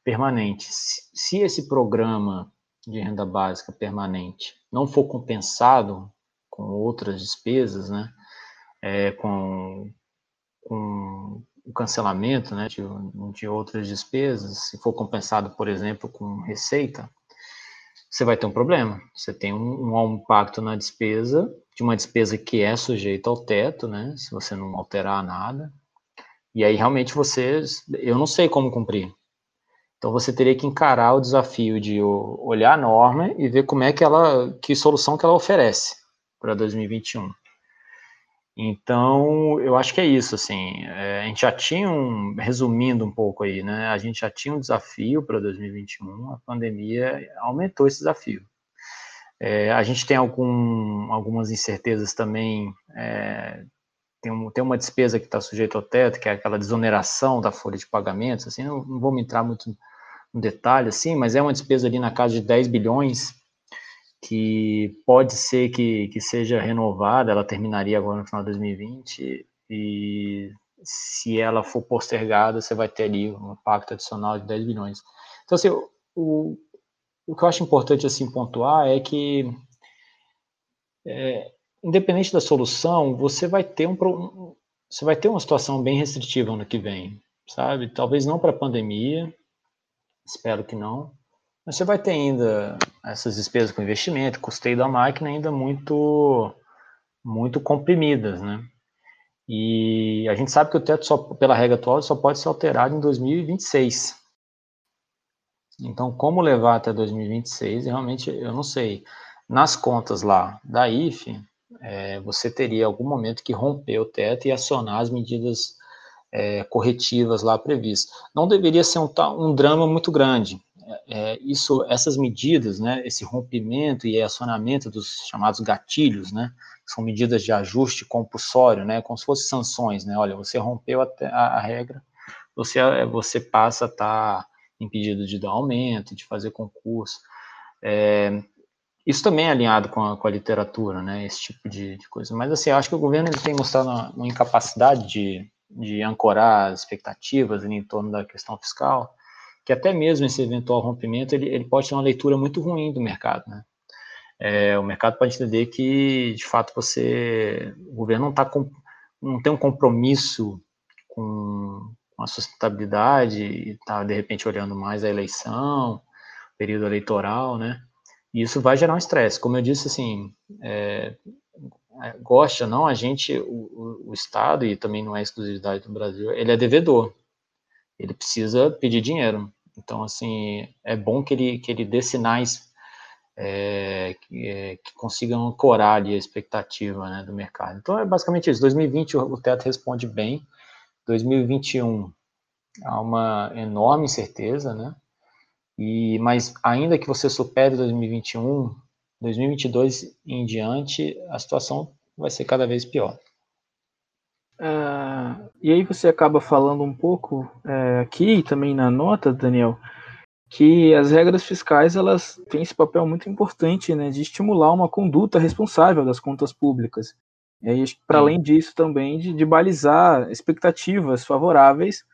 permanente. Se esse programa de renda básica permanente não for compensado com outras despesas, né, é, com, com o cancelamento né, de, de outras despesas, se for compensado, por exemplo, com receita, você vai ter um problema. Você tem um, um, impacto na despesa, de uma despesa que é sujeita ao teto, né? Se você não alterar nada. E aí realmente você, eu não sei como cumprir. Então você teria que encarar o desafio de olhar a norma e ver como é que ela, que solução que ela oferece para 2021. Então, eu acho que é isso, assim, é, a gente já tinha um, resumindo um pouco aí, né, a gente já tinha um desafio para 2021, a pandemia aumentou esse desafio. É, a gente tem algum, algumas incertezas também, é, tem, um, tem uma despesa que está sujeita ao teto, que é aquela desoneração da folha de pagamentos, assim, não, não vou me entrar muito no detalhe, assim, mas é uma despesa ali na casa de 10 bilhões, que pode ser que, que seja renovada, ela terminaria agora no final de 2020, e se ela for postergada, você vai ter ali um impacto adicional de 10 bilhões. Então, assim, o, o que eu acho importante, assim, pontuar é que, é, independente da solução, você vai ter um você vai ter uma situação bem restritiva ano que vem, sabe? Talvez não para a pandemia, espero que não, você vai ter ainda essas despesas com investimento, custeio da máquina ainda muito, muito comprimidas, né? E a gente sabe que o teto, só, pela regra atual, só pode ser alterado em 2026. Então, como levar até 2026, realmente eu não sei. Nas contas lá da IFE, é, você teria algum momento que romper o teto e acionar as medidas é, corretivas lá previstas. Não deveria ser um, um drama muito grande, é, isso, essas medidas, né, esse rompimento e acionamento dos chamados gatilhos, né, são medidas de ajuste compulsório, né, como se fossem sanções, né, olha, você rompeu a, a, a regra, você, você passa a estar tá impedido de dar aumento, de fazer concurso. É, isso também é alinhado com a, com a literatura, né, esse tipo de, de, coisa. Mas, assim, acho que o governo ele tem mostrado uma, uma incapacidade de, de ancorar as expectativas em torno da questão fiscal, que até mesmo esse eventual rompimento ele, ele pode ter uma leitura muito ruim do mercado, né? É, o mercado pode entender que, de fato, você, o governo não, tá com, não tem um compromisso com, com a sustentabilidade e está, de repente, olhando mais a eleição, período eleitoral, né? E isso vai gerar um estresse. Como eu disse, assim, é, gosta não, a gente, o, o, Estado, e também não é exclusividade do Brasil, ele é devedor. Ele precisa pedir dinheiro. Então, assim, é bom que ele, que ele dê sinais é, que, é, que, consigam ancorar ali a expectativa né, do mercado. Então, é basicamente isso. 2020 o, teto responde bem. 2021 há uma enorme incerteza, né? E, mas ainda que você supere 2021, 2022 em diante, a situação vai ser cada vez pior. Uh, e aí você acaba falando um pouco é, aqui também na nota, Daniel, que as regras fiscais elas têm esse papel muito importante né, de estimular uma conduta responsável das contas públicas. E aí, para além disso, também de, de balizar expectativas favoráveis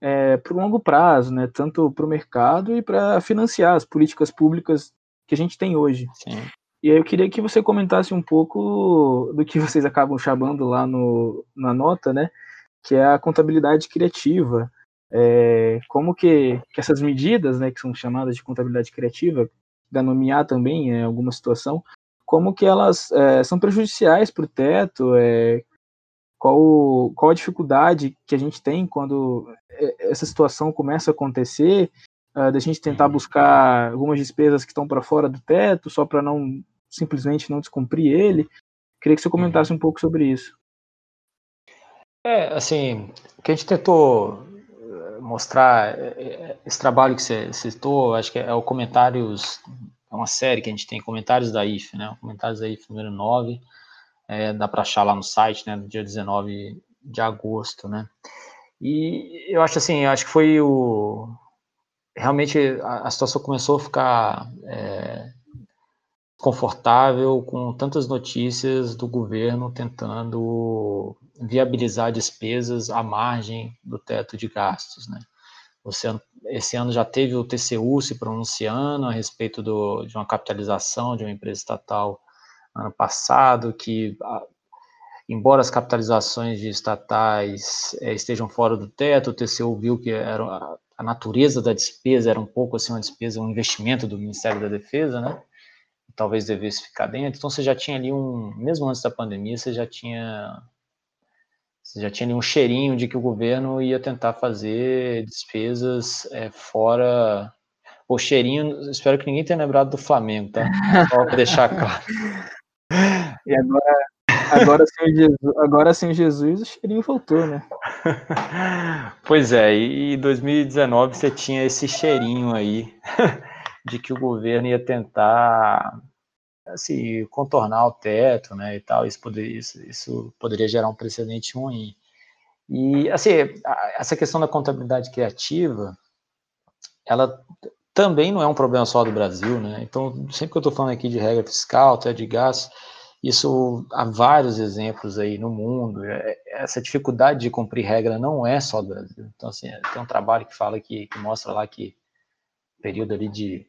é, para o longo prazo, né, tanto para o mercado e para financiar as políticas públicas que a gente tem hoje. Sim. E aí eu queria que você comentasse um pouco do que vocês acabam chamando lá no, na nota, né? Que é a contabilidade criativa. É, como que, que, essas medidas, né, que são chamadas de contabilidade criativa, da nomear também em alguma situação, como que elas é, são prejudiciais para o teto, é, qual, qual a dificuldade que a gente tem quando é, essa situação começa a acontecer, uh, da gente tentar buscar algumas despesas que estão para fora do teto, só para não simplesmente não descumprir ele. Queria que você comentasse uhum. um pouco sobre isso. É, assim, o que a gente tentou eh, mostrar, eh, eh, esse trabalho que você citou, acho que é o Comentários, é uma série que a gente tem, Comentários da IF, né? Comentários da IF número 9, é, dá para achar lá no site, né, no dia 19 de agosto, né? E eu acho assim, eu acho que foi o realmente a, a situação começou a ficar é, confortável com tantas notícias do governo tentando viabilizar despesas à margem do teto de gastos, né? Você, esse ano já teve o TCU se pronunciando a respeito do, de uma capitalização de uma empresa estatal ano passado, que, embora as capitalizações de estatais é, estejam fora do teto, o TCU viu que era, a, a natureza da despesa era um pouco assim uma despesa, um investimento do Ministério da Defesa, né? Talvez devesse ficar dentro. Então você já tinha ali um, mesmo antes da pandemia, você já tinha você já tinha ali um cheirinho de que o governo ia tentar fazer despesas é, fora o cheirinho, espero que ninguém tenha lembrado do Flamengo, tá? Só para deixar claro. E agora, agora, sem Jesus, agora sem Jesus, o cheirinho voltou, né? Pois é, e em 2019 você tinha esse cheirinho aí de que o governo ia tentar assim, contornar o teto, né, e tal, isso, poderia, isso, isso poderia gerar um precedente ruim. E, assim, essa questão da contabilidade criativa, ela também não é um problema só do Brasil, né? Então, sempre que eu estou falando aqui de regra fiscal, até de gás, isso há vários exemplos aí no mundo. É, essa dificuldade de cumprir regra não é só do Brasil. Então, assim, tem um trabalho que fala que, que mostra lá que período ali de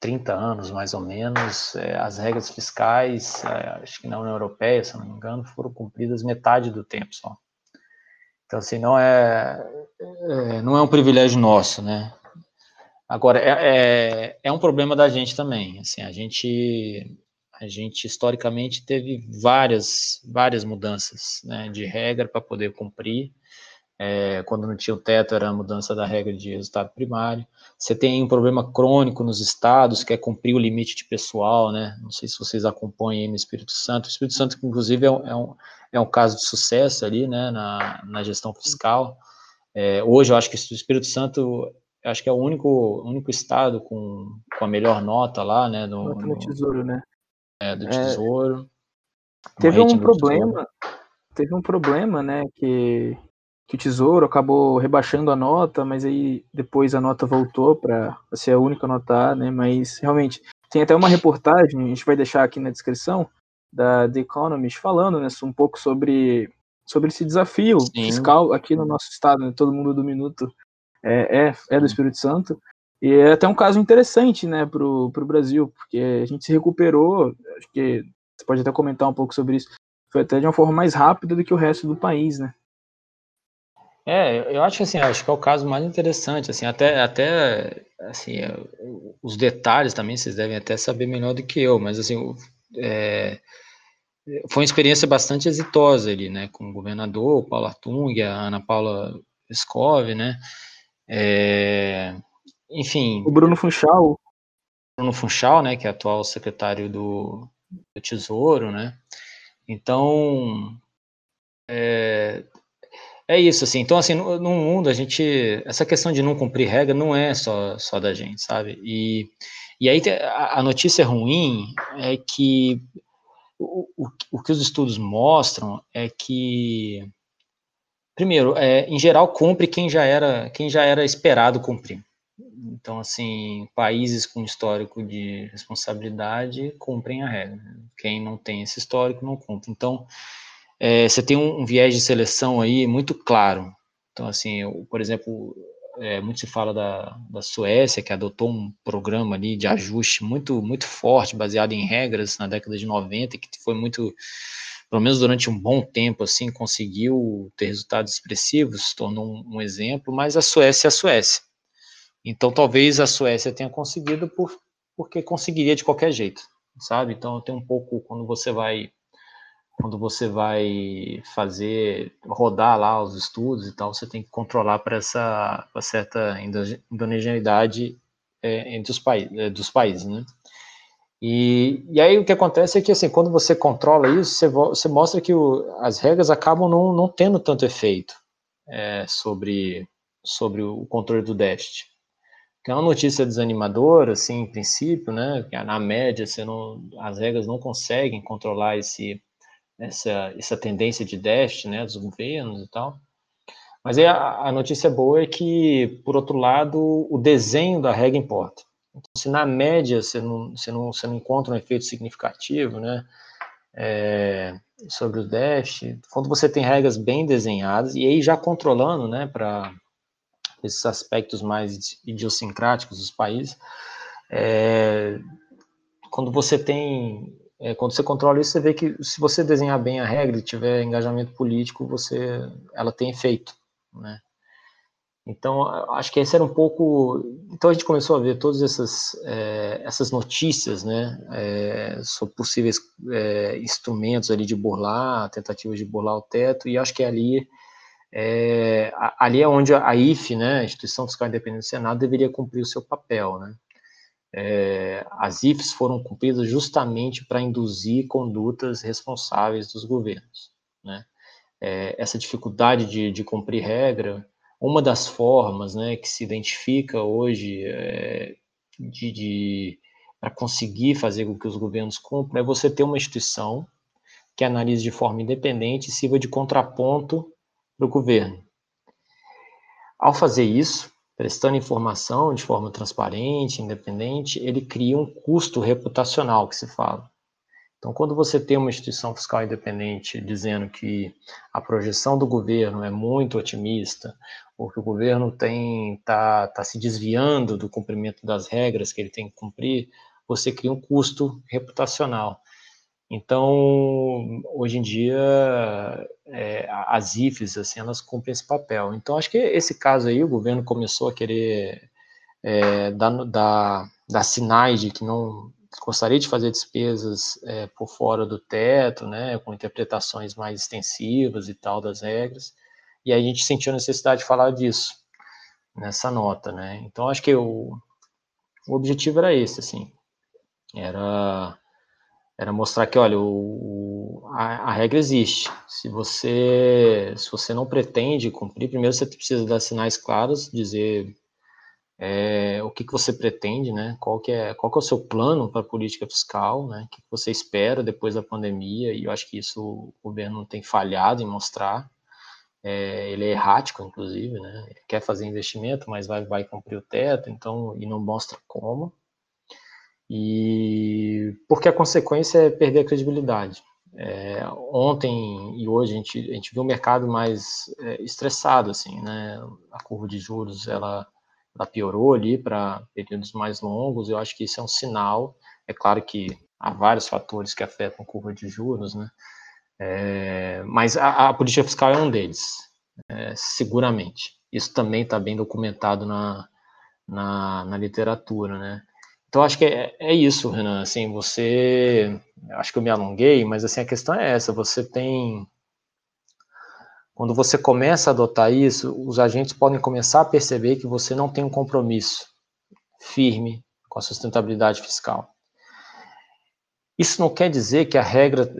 30 anos, mais ou menos, é, as regras fiscais, é, acho que na União Europeia, se não me engano, foram cumpridas metade do tempo só. Então, assim, não é, é não é um privilégio nosso, né? Agora, é, é, é, um problema da gente também. Assim, a gente, a gente historicamente teve várias, várias mudanças né, de regra para poder cumprir. É, quando não tinha o teto, era a mudança da regra de resultado primário. Você tem um problema crônico nos estados, que é cumprir o limite de pessoal, né? Não sei se vocês acompanham aí no Espírito Santo. O Espírito Santo, inclusive, é um, é um, é um caso de sucesso ali, né, na, na gestão fiscal. É, hoje, eu acho que o Espírito Santo acho que é o único, único estado com, com a melhor nota lá, né? No, no Tesouro, né? É, do é, Tesouro. Teve um problema, teve um problema, né? Que, que o Tesouro acabou rebaixando a nota, mas aí depois a nota voltou para ser a única nota A, né? Mas realmente tem até uma reportagem, a gente vai deixar aqui na descrição da The Economist falando, né, um pouco sobre sobre esse desafio Sim. fiscal aqui no nosso estado, né? Todo mundo do minuto é, é, é do Espírito Santo. E é até um caso interessante, né, para o Brasil, porque a gente se recuperou, acho que você pode até comentar um pouco sobre isso, foi até de uma forma mais rápida do que o resto do país, né? É, eu acho que assim, acho que é o caso mais interessante, assim, até, até assim, é, os detalhes também vocês devem até saber melhor do que eu, mas assim, é, foi uma experiência bastante exitosa ali, né, com o governador, o Paulo Artung, a Ana Paula Escov, né, é, enfim. O Bruno Funchal. Bruno Funchal, né, que é atual secretário do, do Tesouro, né? Então, é, é isso, assim. Então, assim, no, no, mundo, a gente. Essa questão de não cumprir regra não é só, só da gente, sabe? E, e aí a, a notícia ruim é que o, o, o que os estudos mostram é que primeiro, é, em geral, cumpre quem já era quem já era esperado cumprir. Então, assim, países com histórico de responsabilidade cumprem a regra. Quem não tem esse histórico não cumpre. Então, é, você tem um, um, viés de seleção aí muito claro. Então, assim, eu, por exemplo, é, muito se fala da, da Suécia, que adotou um programa ali de ajuste muito, muito forte, baseado em regras na década de 90, que foi muito pelo menos durante um bom tempo, assim, conseguiu ter resultados expressivos, tornou um, um exemplo, mas a Suécia é a Suécia. Então, talvez a Suécia tenha conseguido por, porque conseguiria de qualquer jeito, sabe? Então, tem um pouco, quando você vai quando você vai fazer, rodar lá os estudos e tal, você tem que controlar para essa pra certa endogeneidade é, entre os países, é, dos países, né? E, e aí o que acontece é que, assim, quando você controla isso, você, você mostra que o, as regras acabam não, não tendo tanto efeito é, sobre, sobre o controle do déficit. Que é uma notícia desanimadora, assim, em princípio, né? Na média, você não, as regras não conseguem controlar esse, essa, essa tendência de déficit, né, dos governos e tal. Mas aí a, a notícia boa é que, por outro lado, o desenho da regra importa. Então, se na média você não, você não, você não encontra um efeito significativo, né, é, sobre o déficit, quando você tem regras bem desenhadas, e aí já controlando, né, para esses aspectos mais idiosincráticos dos países, é, quando você tem é, quando você controla isso, você vê que se você desenhar bem a regra e tiver engajamento político, você, ela tem efeito, né? Então, acho que esse era um pouco. Então, a gente começou a ver todas essas, é, essas notícias, né, é, sobre possíveis é, instrumentos ali de burlar, tentativas de burlar o teto, e acho que ali é, ali é onde a IFE, né, a Instituição Fiscal Independente do Senado, deveria cumprir o seu papel, né é, as IFs foram cumpridas justamente para induzir condutas responsáveis dos governos. Né? É, essa dificuldade de, de, cumprir regra, uma das formas né, que se identifica hoje é, de, de para conseguir fazer com que os governos cumpram é você ter uma instituição que analise de forma independente e sirva de contraponto para o governo. Ao fazer isso, prestando informação de forma transparente, independente, ele cria um custo reputacional que se fala. Então, quando você tem uma instituição fiscal independente dizendo que a projeção do governo é muito otimista, ou que o governo está tá se desviando do cumprimento das regras que ele tem que cumprir, você cria um custo reputacional. Então, hoje em dia, é, as IFES, assim, elas cumprem esse papel. Então, acho que esse caso aí, o governo começou a querer é, dar, dar, dar, sinais de que não gostaria de fazer despesas é, por fora do teto, né, com interpretações mais extensivas e tal das regras, e a gente sentiu a necessidade de falar disso nessa nota, né. Então, acho que o, o objetivo era esse, assim, era era mostrar que, olha, o, a, a, regra existe. Se você, se você não pretende cumprir, primeiro você precisa dar sinais claros, dizer é, o que, que você pretende, né? Qual que é, qual que é o seu plano para a política fiscal, né? O que, que você espera depois da pandemia? E eu acho que isso o governo tem falhado em mostrar. É, ele é errático, inclusive, né? Ele quer fazer investimento, mas vai, vai cumprir o teto, então e não mostra como. E porque a consequência é perder a credibilidade. É, ontem e hoje a gente, a gente viu o mercado mais é, estressado, assim, né? A curva de juros ela, ela piorou ali para períodos mais longos. Eu acho que isso é um sinal. É claro que há vários fatores que afetam a curva de juros, né? É, mas a, a, política fiscal é um deles, é, seguramente. Isso também está bem documentado na, na, na literatura, né? Então, acho que é, é, isso, Renan. Assim, você. Acho que eu me alonguei, mas assim, a questão é essa: você tem. Quando você começa a adotar isso, os agentes podem começar a perceber que você não tem um compromisso firme com a sustentabilidade fiscal. Isso não quer dizer que a regra,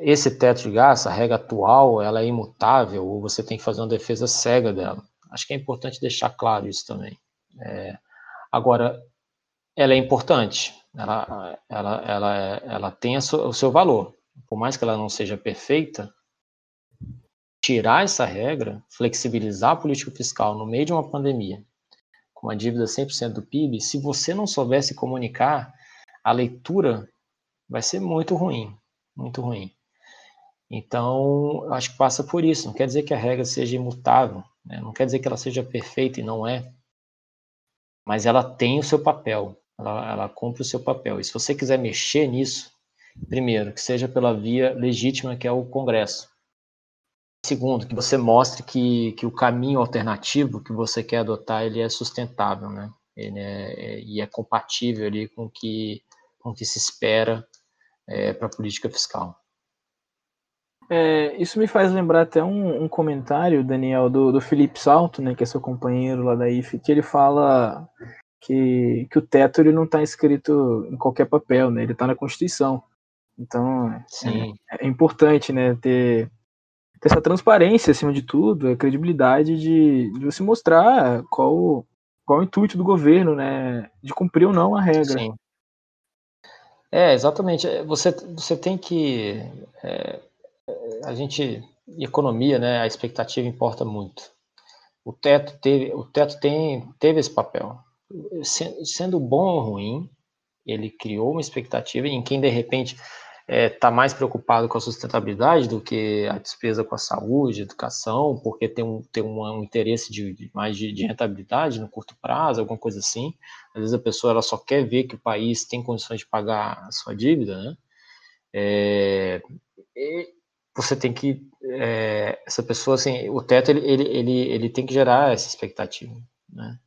esse teto de gasto, a regra atual, ela é imutável ou você tem que fazer uma defesa cega dela. Acho que é importante deixar claro isso também. É, agora, ela é importante, ela, ela, ela, ela tem o seu valor. Por mais que ela não seja perfeita, tirar essa regra, flexibilizar a política fiscal no meio de uma pandemia, com uma dívida 100% do PIB, se você não soubesse comunicar, a leitura vai ser muito ruim, muito ruim. Então, acho que passa por isso. Não quer dizer que a regra seja imutável, né? não quer dizer que ela seja perfeita e não é, mas ela tem o seu papel ela, ela cumpre o seu papel. E se você quiser mexer nisso, primeiro, que seja pela via legítima, que é o Congresso. Segundo, que você mostre que, que o caminho alternativo que você quer adotar ele é sustentável, né? Ele é, é e é compatível ali com que, com o que se espera é, para a política fiscal. É, isso me faz lembrar até um, um comentário, Daniel, do, do Felipe Salto, né, que é seu companheiro lá da IFE, que ele fala que, que o teto ele não está escrito em qualquer papel, né, ele está na Constituição. Então, é, é, importante né, ter, ter, essa transparência, acima de tudo, a credibilidade de, de você mostrar qual, qual o intuito do governo, né, de cumprir ou não a regra. Sim. É, exatamente. Você, você tem que. É, a gente. Economia, né? A expectativa importa muito. O teto teve, o teto tem, teve esse papel. Sendo bom ou ruim, ele criou uma expectativa em quem de repente está é, tá mais preocupado com a sustentabilidade do que a despesa com a saúde, educação, porque tem um, tem um, um interesse de, de mais de, de, rentabilidade no curto prazo, alguma coisa assim. Às vezes a pessoa ela só quer ver que o país tem condições de pagar a sua dívida, né? É, você tem que é, essa pessoa assim, o teto ele, ele, ele, ele tem que gerar essa expectativa, né?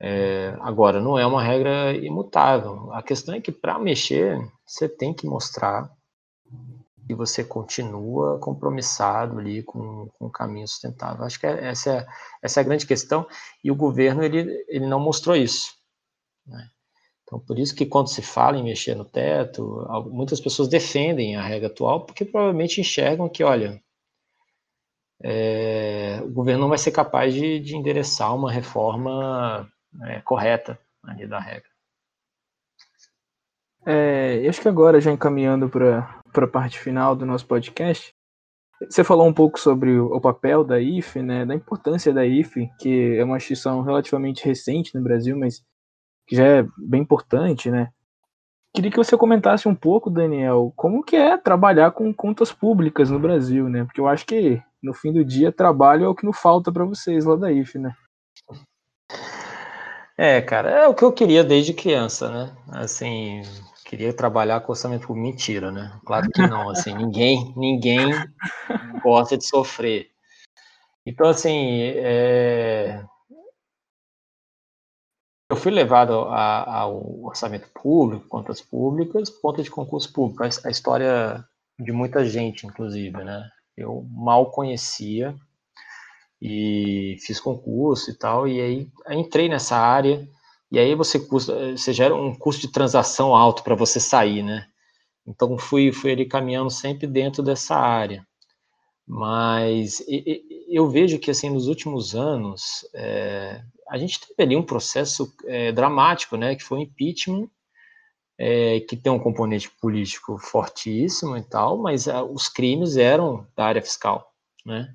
É, agora, não é uma regra imutável. A questão é que para mexer, você tem que mostrar que você continua compromissado ali com, com o caminho sustentável. Acho que é, essa, é, essa é a grande questão. E o governo ele, ele não mostrou isso. Né? Então, por isso que quando se fala em mexer no teto, muitas pessoas defendem a regra atual porque provavelmente enxergam que, olha, é, o governo não vai ser capaz de, de endereçar uma reforma é, correta ali da regra. É, eu acho que agora, já encaminhando para a parte final do nosso podcast, você falou um pouco sobre o, o papel da IFE, né, da importância da IFE, que é uma instituição relativamente recente no Brasil, mas que já é bem importante, né? Queria que você comentasse um pouco, Daniel, como que é trabalhar com contas públicas no Brasil, né? Porque eu acho que no fim do dia trabalho é o que não falta para vocês lá da IFE, né? É, cara, é o que eu queria desde criança, né? Assim, queria trabalhar com orçamento por mentira, né? Claro que não, assim, ninguém, ninguém gosta de sofrer. Então, assim, é... eu fui levado ao orçamento público, contas públicas, ponta de concurso público, a história de muita gente, inclusive, né? Eu mal conhecia e fiz concurso e tal, e aí entrei nessa área, e aí você custa, você gera um custo de transação alto para você sair, né? Então fui, fui ali caminhando sempre dentro dessa área. Mas eu vejo que assim nos últimos anos é, a gente teve ali um processo é, dramático, né? Que foi o impeachment, é, que tem um componente político fortíssimo e tal, mas a, os crimes eram da área fiscal, né?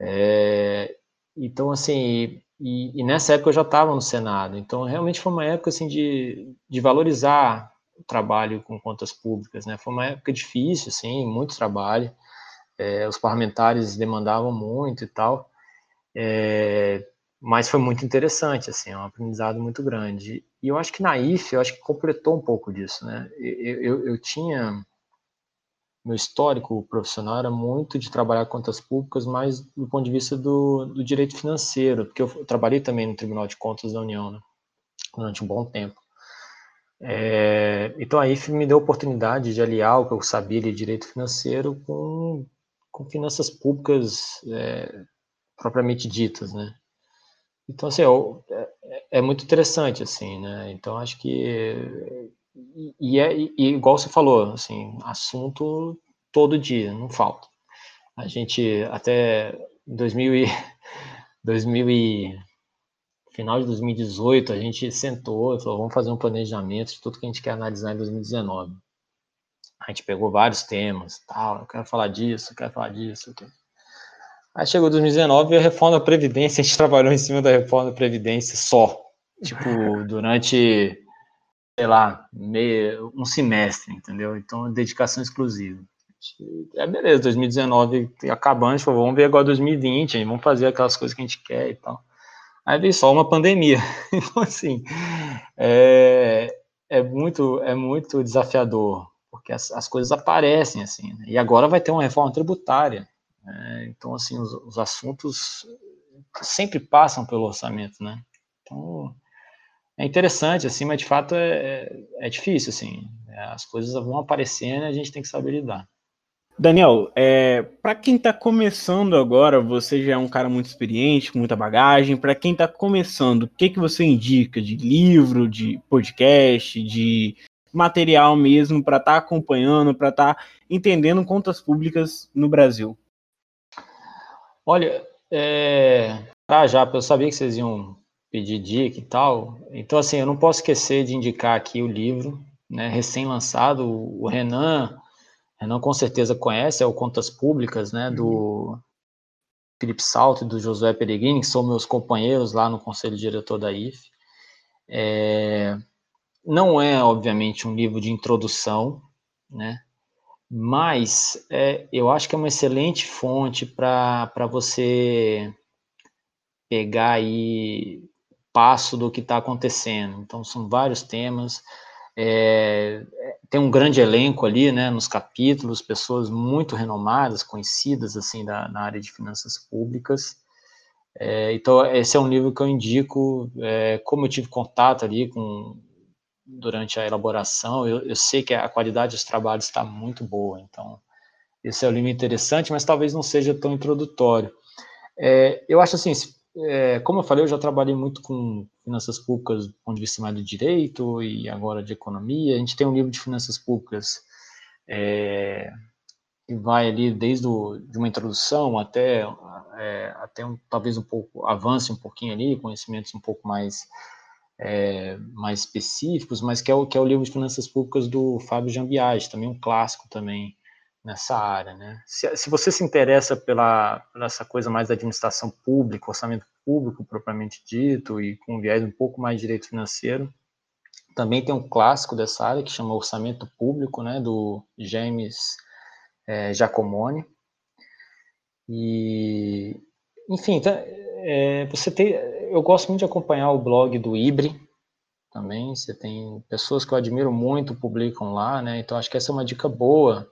É, então, assim, e, e, nessa época eu já estava no Senado, então realmente foi uma época assim de, de valorizar o trabalho com contas públicas, né? Foi uma época difícil, assim, muito trabalho. É, os parlamentares demandavam muito e tal, é, mas foi muito interessante, assim, é um aprendizado muito grande. E eu acho que na IFE, eu acho que completou um pouco disso, né? Eu, eu, eu tinha meu histórico profissional era muito de trabalhar contas públicas, mas do ponto de vista do, do direito financeiro, porque eu trabalhei também no Tribunal de Contas da União, né, durante um bom tempo. É, então a IFE me deu a oportunidade de aliar o que eu sabia de direito financeiro com, com finanças públicas é, propriamente ditas, né? Então, assim, eu, é, é, muito interessante, assim, né? Então, acho que e, é e, igual você falou, assim, assunto todo dia, não falta. A gente até 2000 e, 2000 e, final de 2018 a gente sentou e falou, vamos fazer um planejamento de tudo que a gente quer analisar em 2019. A gente pegou vários temas, tal, eu quero falar disso, eu quero falar disso. Aí chegou 2019 e a reforma da Previdência, a gente trabalhou em cima da reforma da Previdência só. Tipo, durante sei lá, meio, um semestre, entendeu? Então, dedicação exclusiva. É beleza, 2019 acabando, a gente falou, vamos ver agora 2020, vamos fazer aquelas coisas que a gente quer e tal. Aí veio só uma pandemia. Então, assim, é, é, muito, é muito desafiador, porque as, as coisas aparecem, assim, né? e agora vai ter uma reforma tributária. Né? Então, assim, os, os assuntos sempre passam pelo orçamento, né? Então, é interessante, assim, mas de fato é, é, é difícil, assim. É, as coisas vão aparecendo e a gente tem que saber lidar. Daniel, é, para quem está começando agora, você já é um cara muito experiente, com muita bagagem. Para quem está começando, o que, que você indica de livro, de podcast, de material mesmo para estar tá acompanhando, para estar tá entendendo contas públicas no Brasil? Olha, é... ah, já, eu sabia que vocês iam pedir dica e tal. Então, assim, eu não posso esquecer de indicar aqui o livro, né, recém-lançado. O Renan, Renan com certeza conhece, é o Contas Públicas, né, do. Felipe Salto e do Josué Peregrini, que são meus companheiros lá no Conselho Diretor da IF. É, não é, obviamente, um livro de introdução, né, mas é, eu acho que é uma excelente fonte para você pegar aí passo do que está acontecendo. Então, são vários temas. É, tem um grande elenco ali, né, nos capítulos, pessoas muito renomadas, conhecidas, assim, da, na área de finanças públicas. É, então, esse é um livro que eu indico, é, como eu tive contato ali com durante a elaboração, eu, eu sei que a qualidade dos trabalhos está muito boa, então esse é um livro interessante, mas talvez não seja tão introdutório. É, eu acho assim, é, como eu falei, eu já trabalhei muito com finanças públicas do ponto de vista mais do direito e agora de economia. A gente tem um livro de finanças públicas é, que vai ali desde o, de uma introdução até, é, até um, talvez um pouco, avance um pouquinho ali, conhecimentos um pouco mais, é, mais específicos, mas que é, o, que é o livro de finanças públicas do Fábio Jambiage, também um clássico também nessa área, né? Se, se você se interessa pela, essa coisa mais da administração pública, orçamento público propriamente dito e com viés um pouco mais de direito financeiro, também tem um clássico dessa área que chama Orçamento Público, né, do James é. E, enfim, tá, é, você tem, eu gosto muito de acompanhar o blog do Ibre, também, você tem pessoas que eu admiro muito publicam lá, né, então acho que essa é uma dica boa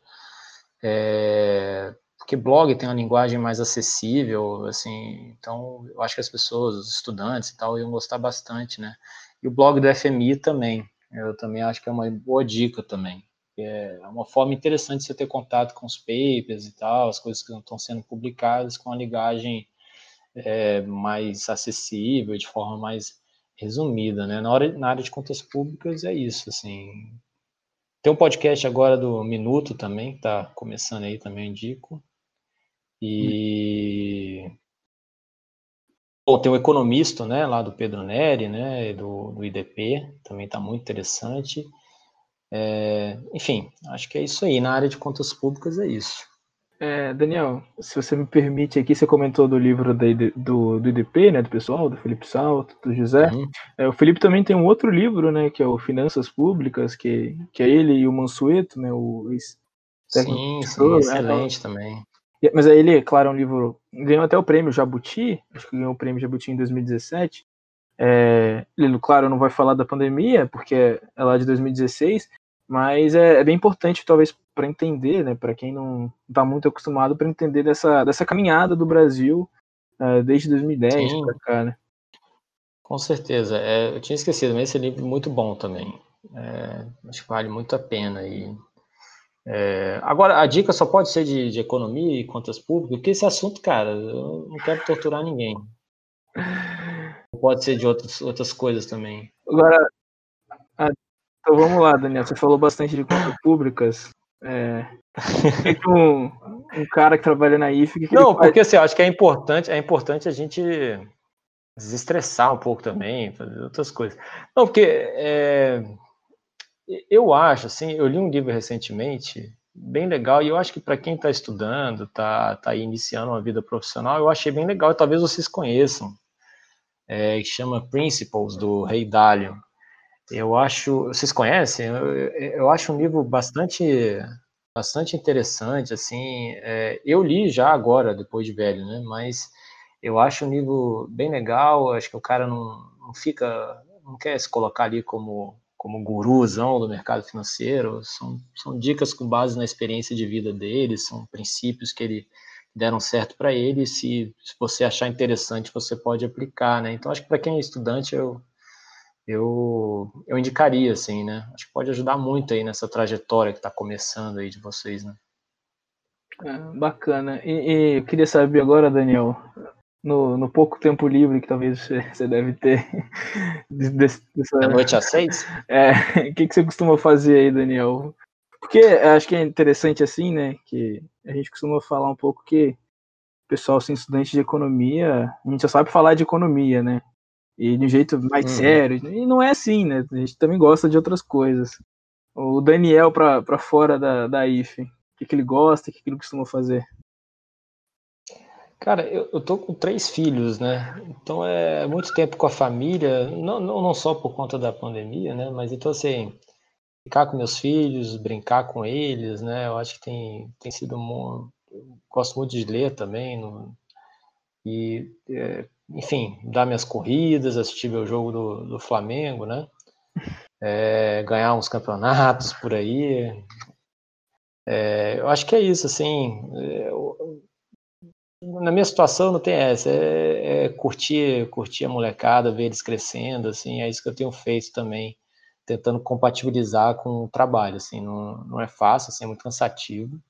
é, porque blog tem uma linguagem mais acessível, assim, então eu acho que as pessoas, os estudantes e tal, iam gostar bastante, né? E o blog do FMI também, eu também acho que é uma boa dica também. É uma forma interessante de você ter contato com os papers e tal, as coisas que estão sendo publicadas com a linguagem é, mais acessível, de forma mais resumida, né? Na, hora, na área de contas públicas é isso, assim, tem um podcast agora do Minuto também, tá começando aí, também indico. E Bom, tem o Economista, né, lá do Pedro Neri, né, do, do IDP, também está muito interessante. É, enfim, acho que é isso aí. Na área de contas públicas é isso. É, Daniel, se você me permite aqui, você comentou do livro da, do, do IDP, né, do pessoal, do Felipe Salto, do José. Uhum. É, o Felipe também tem um outro livro, né, que é o Finanças Públicas, que, que é ele e o Mansueto, né, o ex Sim, sim, né, excelente também. Mas aí ele, claro, é um livro, ganhou até o prêmio Jabuti, acho que ganhou o prêmio Jabuti em 2017. É, ele, claro, não vai falar da pandemia, porque é lá de 2016, mas é, é bem importante, talvez, para entender, né, para quem não está muito acostumado, para entender dessa, dessa caminhada do Brasil uh, desde 2010 para cá, né? Com certeza. É, eu tinha esquecido, mas esse livro é muito bom também. É, acho que vale muito a pena. E, é, agora, a dica só pode ser de, de, economia e contas públicas, porque esse assunto, cara, eu não quero torturar ninguém. Pode ser de outros, outras coisas também. Agora, a então vamos lá, Daniel. Você falou bastante de contas públicas. É, um, um, cara que trabalha na IF. Que não, porque assim, eu acho que é importante, é importante a gente desestressar um pouco também, fazer outras coisas. Não, porque é, eu acho, assim, eu li um livro recentemente, bem legal, e eu acho que para quem está estudando, está tá iniciando uma vida profissional, eu achei bem legal, e talvez vocês conheçam, é, que chama Principles, do Rei Dalio. Eu acho, vocês conhecem? Eu, eu acho um livro bastante, bastante interessante. Assim, é, eu li já agora, depois de velho, né? Mas eu acho um livro bem legal. Acho que o cara não, não fica, não quer se colocar ali como como guruzão do mercado financeiro. São, são dicas com base na experiência de vida dele, são princípios que ele deram certo para ele. Se, se você achar interessante, você pode aplicar, né? Então, acho que para quem é estudante, eu eu, eu indicaria, assim, né? Acho que pode ajudar muito aí nessa trajetória que está começando aí de vocês, né? Ah, bacana. E, e, eu queria saber agora, Daniel, no, no pouco tempo livre que talvez você deve ter. Dessa... Da noite às seis? É, o que, que você costuma fazer aí, Daniel? Porque acho que é interessante assim, né? Que a gente costuma falar um pouco que o pessoal, assim, estudante de economia, a gente só sabe falar de economia, né? E de um jeito mais uhum. sério. E não é assim, né? A gente também gosta de outras coisas. O Daniel para fora da, da IFE, o que, que ele gosta, o que, que ele costuma fazer? Cara, eu, eu tô com três filhos, né? Então é muito tempo com a família, não, não, não só por conta da pandemia, né? Mas então assim, ficar com meus filhos, brincar com eles, né? Eu acho que tem, tem sido muito. Gosto muito de ler também. No, e, é, enfim, dar minhas corridas, assistir meu jogo do, do Flamengo, né? É, ganhar uns campeonatos por aí. É, eu acho que é isso, assim. É, na minha situação não tem essa, é, é, curtir, curtir a molecada, ver eles crescendo, assim, é isso que eu tenho feito também, tentando compatibilizar com o trabalho, assim, não, não é fácil, assim, é muito cansativo,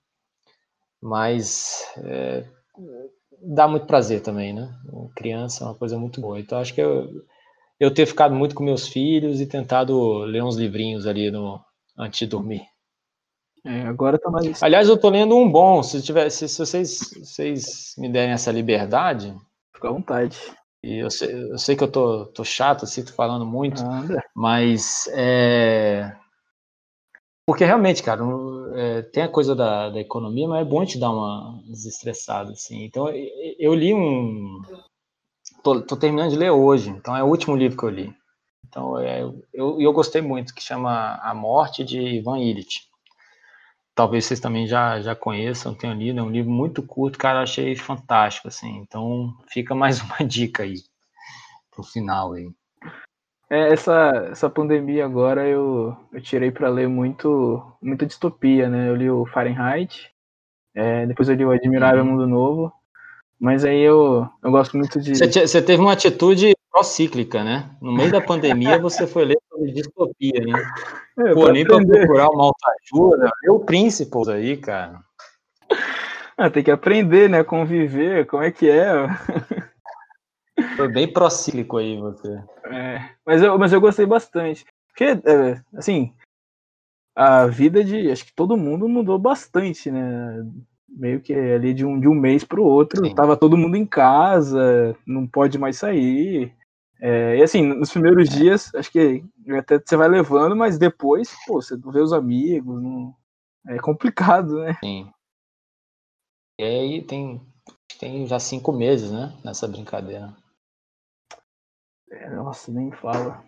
mas é, dá muito prazer também, né? Criança é uma coisa muito boa, então acho que eu, eu ter ficado muito com meus filhos e tentado ler uns livrinhos ali no, antes de dormir. É, agora tá mais. Aliás, eu tô lendo um bom. Se, tiver, se, se vocês, vocês me derem essa liberdade. Fica à vontade. E eu sei, eu sei que eu tô, tô chato, assim, tô falando muito. Mas. É... Porque realmente, cara, é, tem a coisa da, da economia, mas é bom te dar uma desestressada, assim. Então, eu, li um. Tô, tô, terminando de ler hoje, então é o último livro que eu li. Então, é, eu, eu gostei muito, que chama A Morte de Ivan Illich talvez vocês também já, já conheçam, tenham lido, é um livro muito curto, cara, achei fantástico, assim, então fica mais uma dica aí pro final aí. É, essa, essa pandemia agora eu, eu tirei para ler muito muita distopia, né? Eu li o Fahrenheit, é, depois eu li o Admirável uhum. Mundo Novo, mas aí eu, eu gosto muito de. Você teve uma atitude procíclica, né? No meio da pandemia você foi ler sobre distopia, né? É, Pô, nem para procurar uma autoajuda, o Principles aí, cara. Ah, tem que aprender, né? Conviver, como é que é? Foi bem procíclico aí você. É, mas eu, mas eu gostei bastante. Porque, é, assim, a vida de. Acho que todo mundo mudou bastante, né? Meio que ali de um, de um mês para o outro, Sim. tava todo mundo em casa, não pode mais sair. É, e assim, nos primeiros dias, acho que até você vai levando, mas depois, pô, você vê os amigos, não... é complicado, né? Sim. E aí tem, tem já cinco meses, né, nessa brincadeira. É, nossa, nem fala.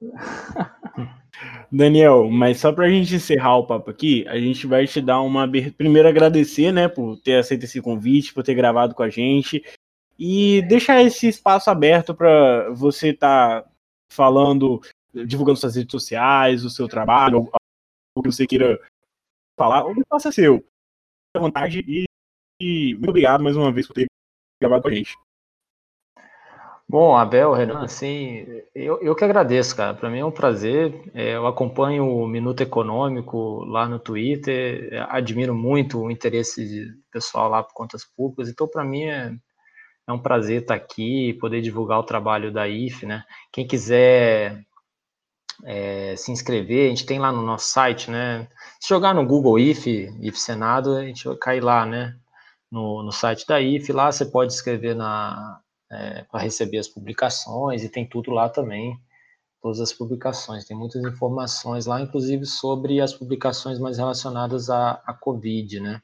Daniel, mas só pra gente encerrar o papo aqui, a gente vai te dar uma. Primeiro agradecer, né, por ter aceito esse convite, por ter gravado com a gente e deixar esse espaço aberto para você estar tá falando, divulgando suas redes sociais, o seu trabalho, o que você queira falar, o espaço é seu. Fique à vontade e, e muito obrigado mais uma vez por ter gravado com a gente. Bom, Abel, Renan, assim, eu, eu que agradeço, cara. Para mim é um prazer. É, eu acompanho o Minuto Econômico lá no Twitter, admiro muito o interesse pessoal lá por contas públicas. Então, para mim é, é um prazer estar aqui, poder divulgar o trabalho da IF, né? Quem quiser é, se inscrever, a gente tem lá no nosso site, né? Se jogar no Google IF, IF Senado, a gente vai cair lá, né? No, no site da IF, lá você pode escrever na é, para receber as publicações e tem tudo lá também, todas as publicações. Tem muitas informações lá, inclusive sobre as publicações mais relacionadas à, à Covid, né?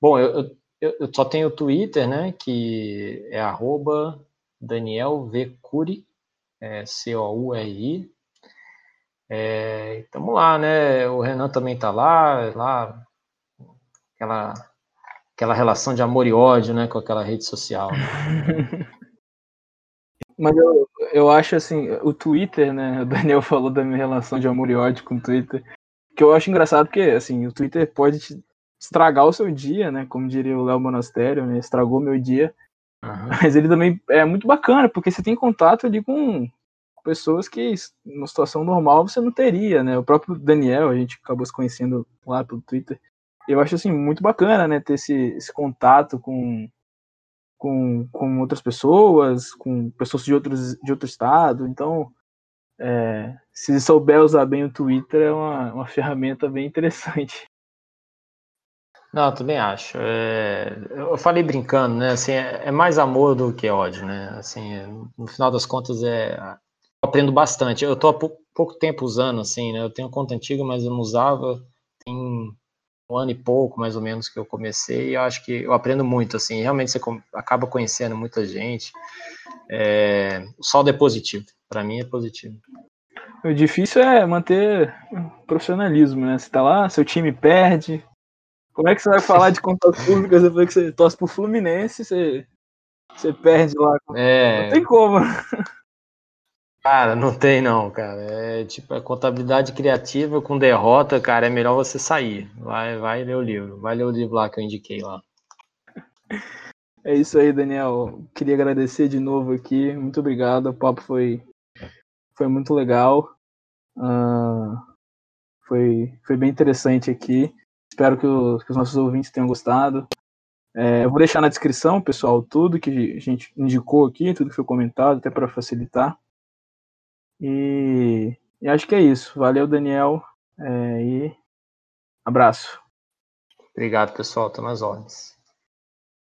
Bom, eu, eu eu, só tenho o Twitter, né? Que é arroba Daniel V. É, C-O-U-R-I. É, tamo lá, né? O Renan também tá lá, lá aquela, aquela relação de amor e ódio, né, com aquela rede social. Né? Mas eu, eu acho assim, o Twitter, né? O Daniel falou da minha relação de amor e ódio com o Twitter. Que eu acho engraçado porque, assim, o Twitter pode te estragar o seu dia, né? Como diria o Léo Monastério, né? Estragou meu dia. Uhum. Mas ele também é muito bacana, porque você tem contato ali com pessoas que, numa situação normal, você não teria, né? O próprio Daniel, a gente acabou se conhecendo lá pelo Twitter. eu acho assim muito bacana, né, ter esse, esse contato com, com, com outras pessoas, com pessoas de outros de outro estado. Então, é, se souber usar bem o Twitter, é uma, uma ferramenta bem interessante. Não, eu também acho. É, eu falei brincando, né? Assim, é, é, mais amor do que ódio, né? Assim, no final das contas, é, eu aprendo bastante. Eu tô há pouco tempo usando, assim, né? Eu tenho conta antiga, mas eu não usava. Um ano e pouco, mais ou menos, que eu comecei. E eu acho que eu aprendo muito, assim. Realmente você acaba conhecendo muita gente. É, o saldo é positivo. Para mim é positivo. O difícil é manter profissionalismo, né? Você tá lá, seu time perde, como é que você vai falar de contas públicas depois que você torce pro Fluminense, você, você perde lá? É... Não tem como. Cara, não tem não, cara. É tipo, a contabilidade criativa com derrota, cara, é melhor você sair. Vai, vai ler o livro. Vai ler o livro lá que eu indiquei lá. É isso aí, Daniel. Queria agradecer de novo aqui. Muito obrigado. O papo foi, foi muito legal. Uh, foi, foi bem interessante aqui. Espero que, o, que os nossos ouvintes tenham gostado. É, eu vou deixar na descrição, pessoal, tudo que a gente indicou aqui, tudo que foi comentado, até para facilitar. E, e, acho que é isso. Valeu, Daniel. É, e abraço. Obrigado, pessoal. Tô nas ordens.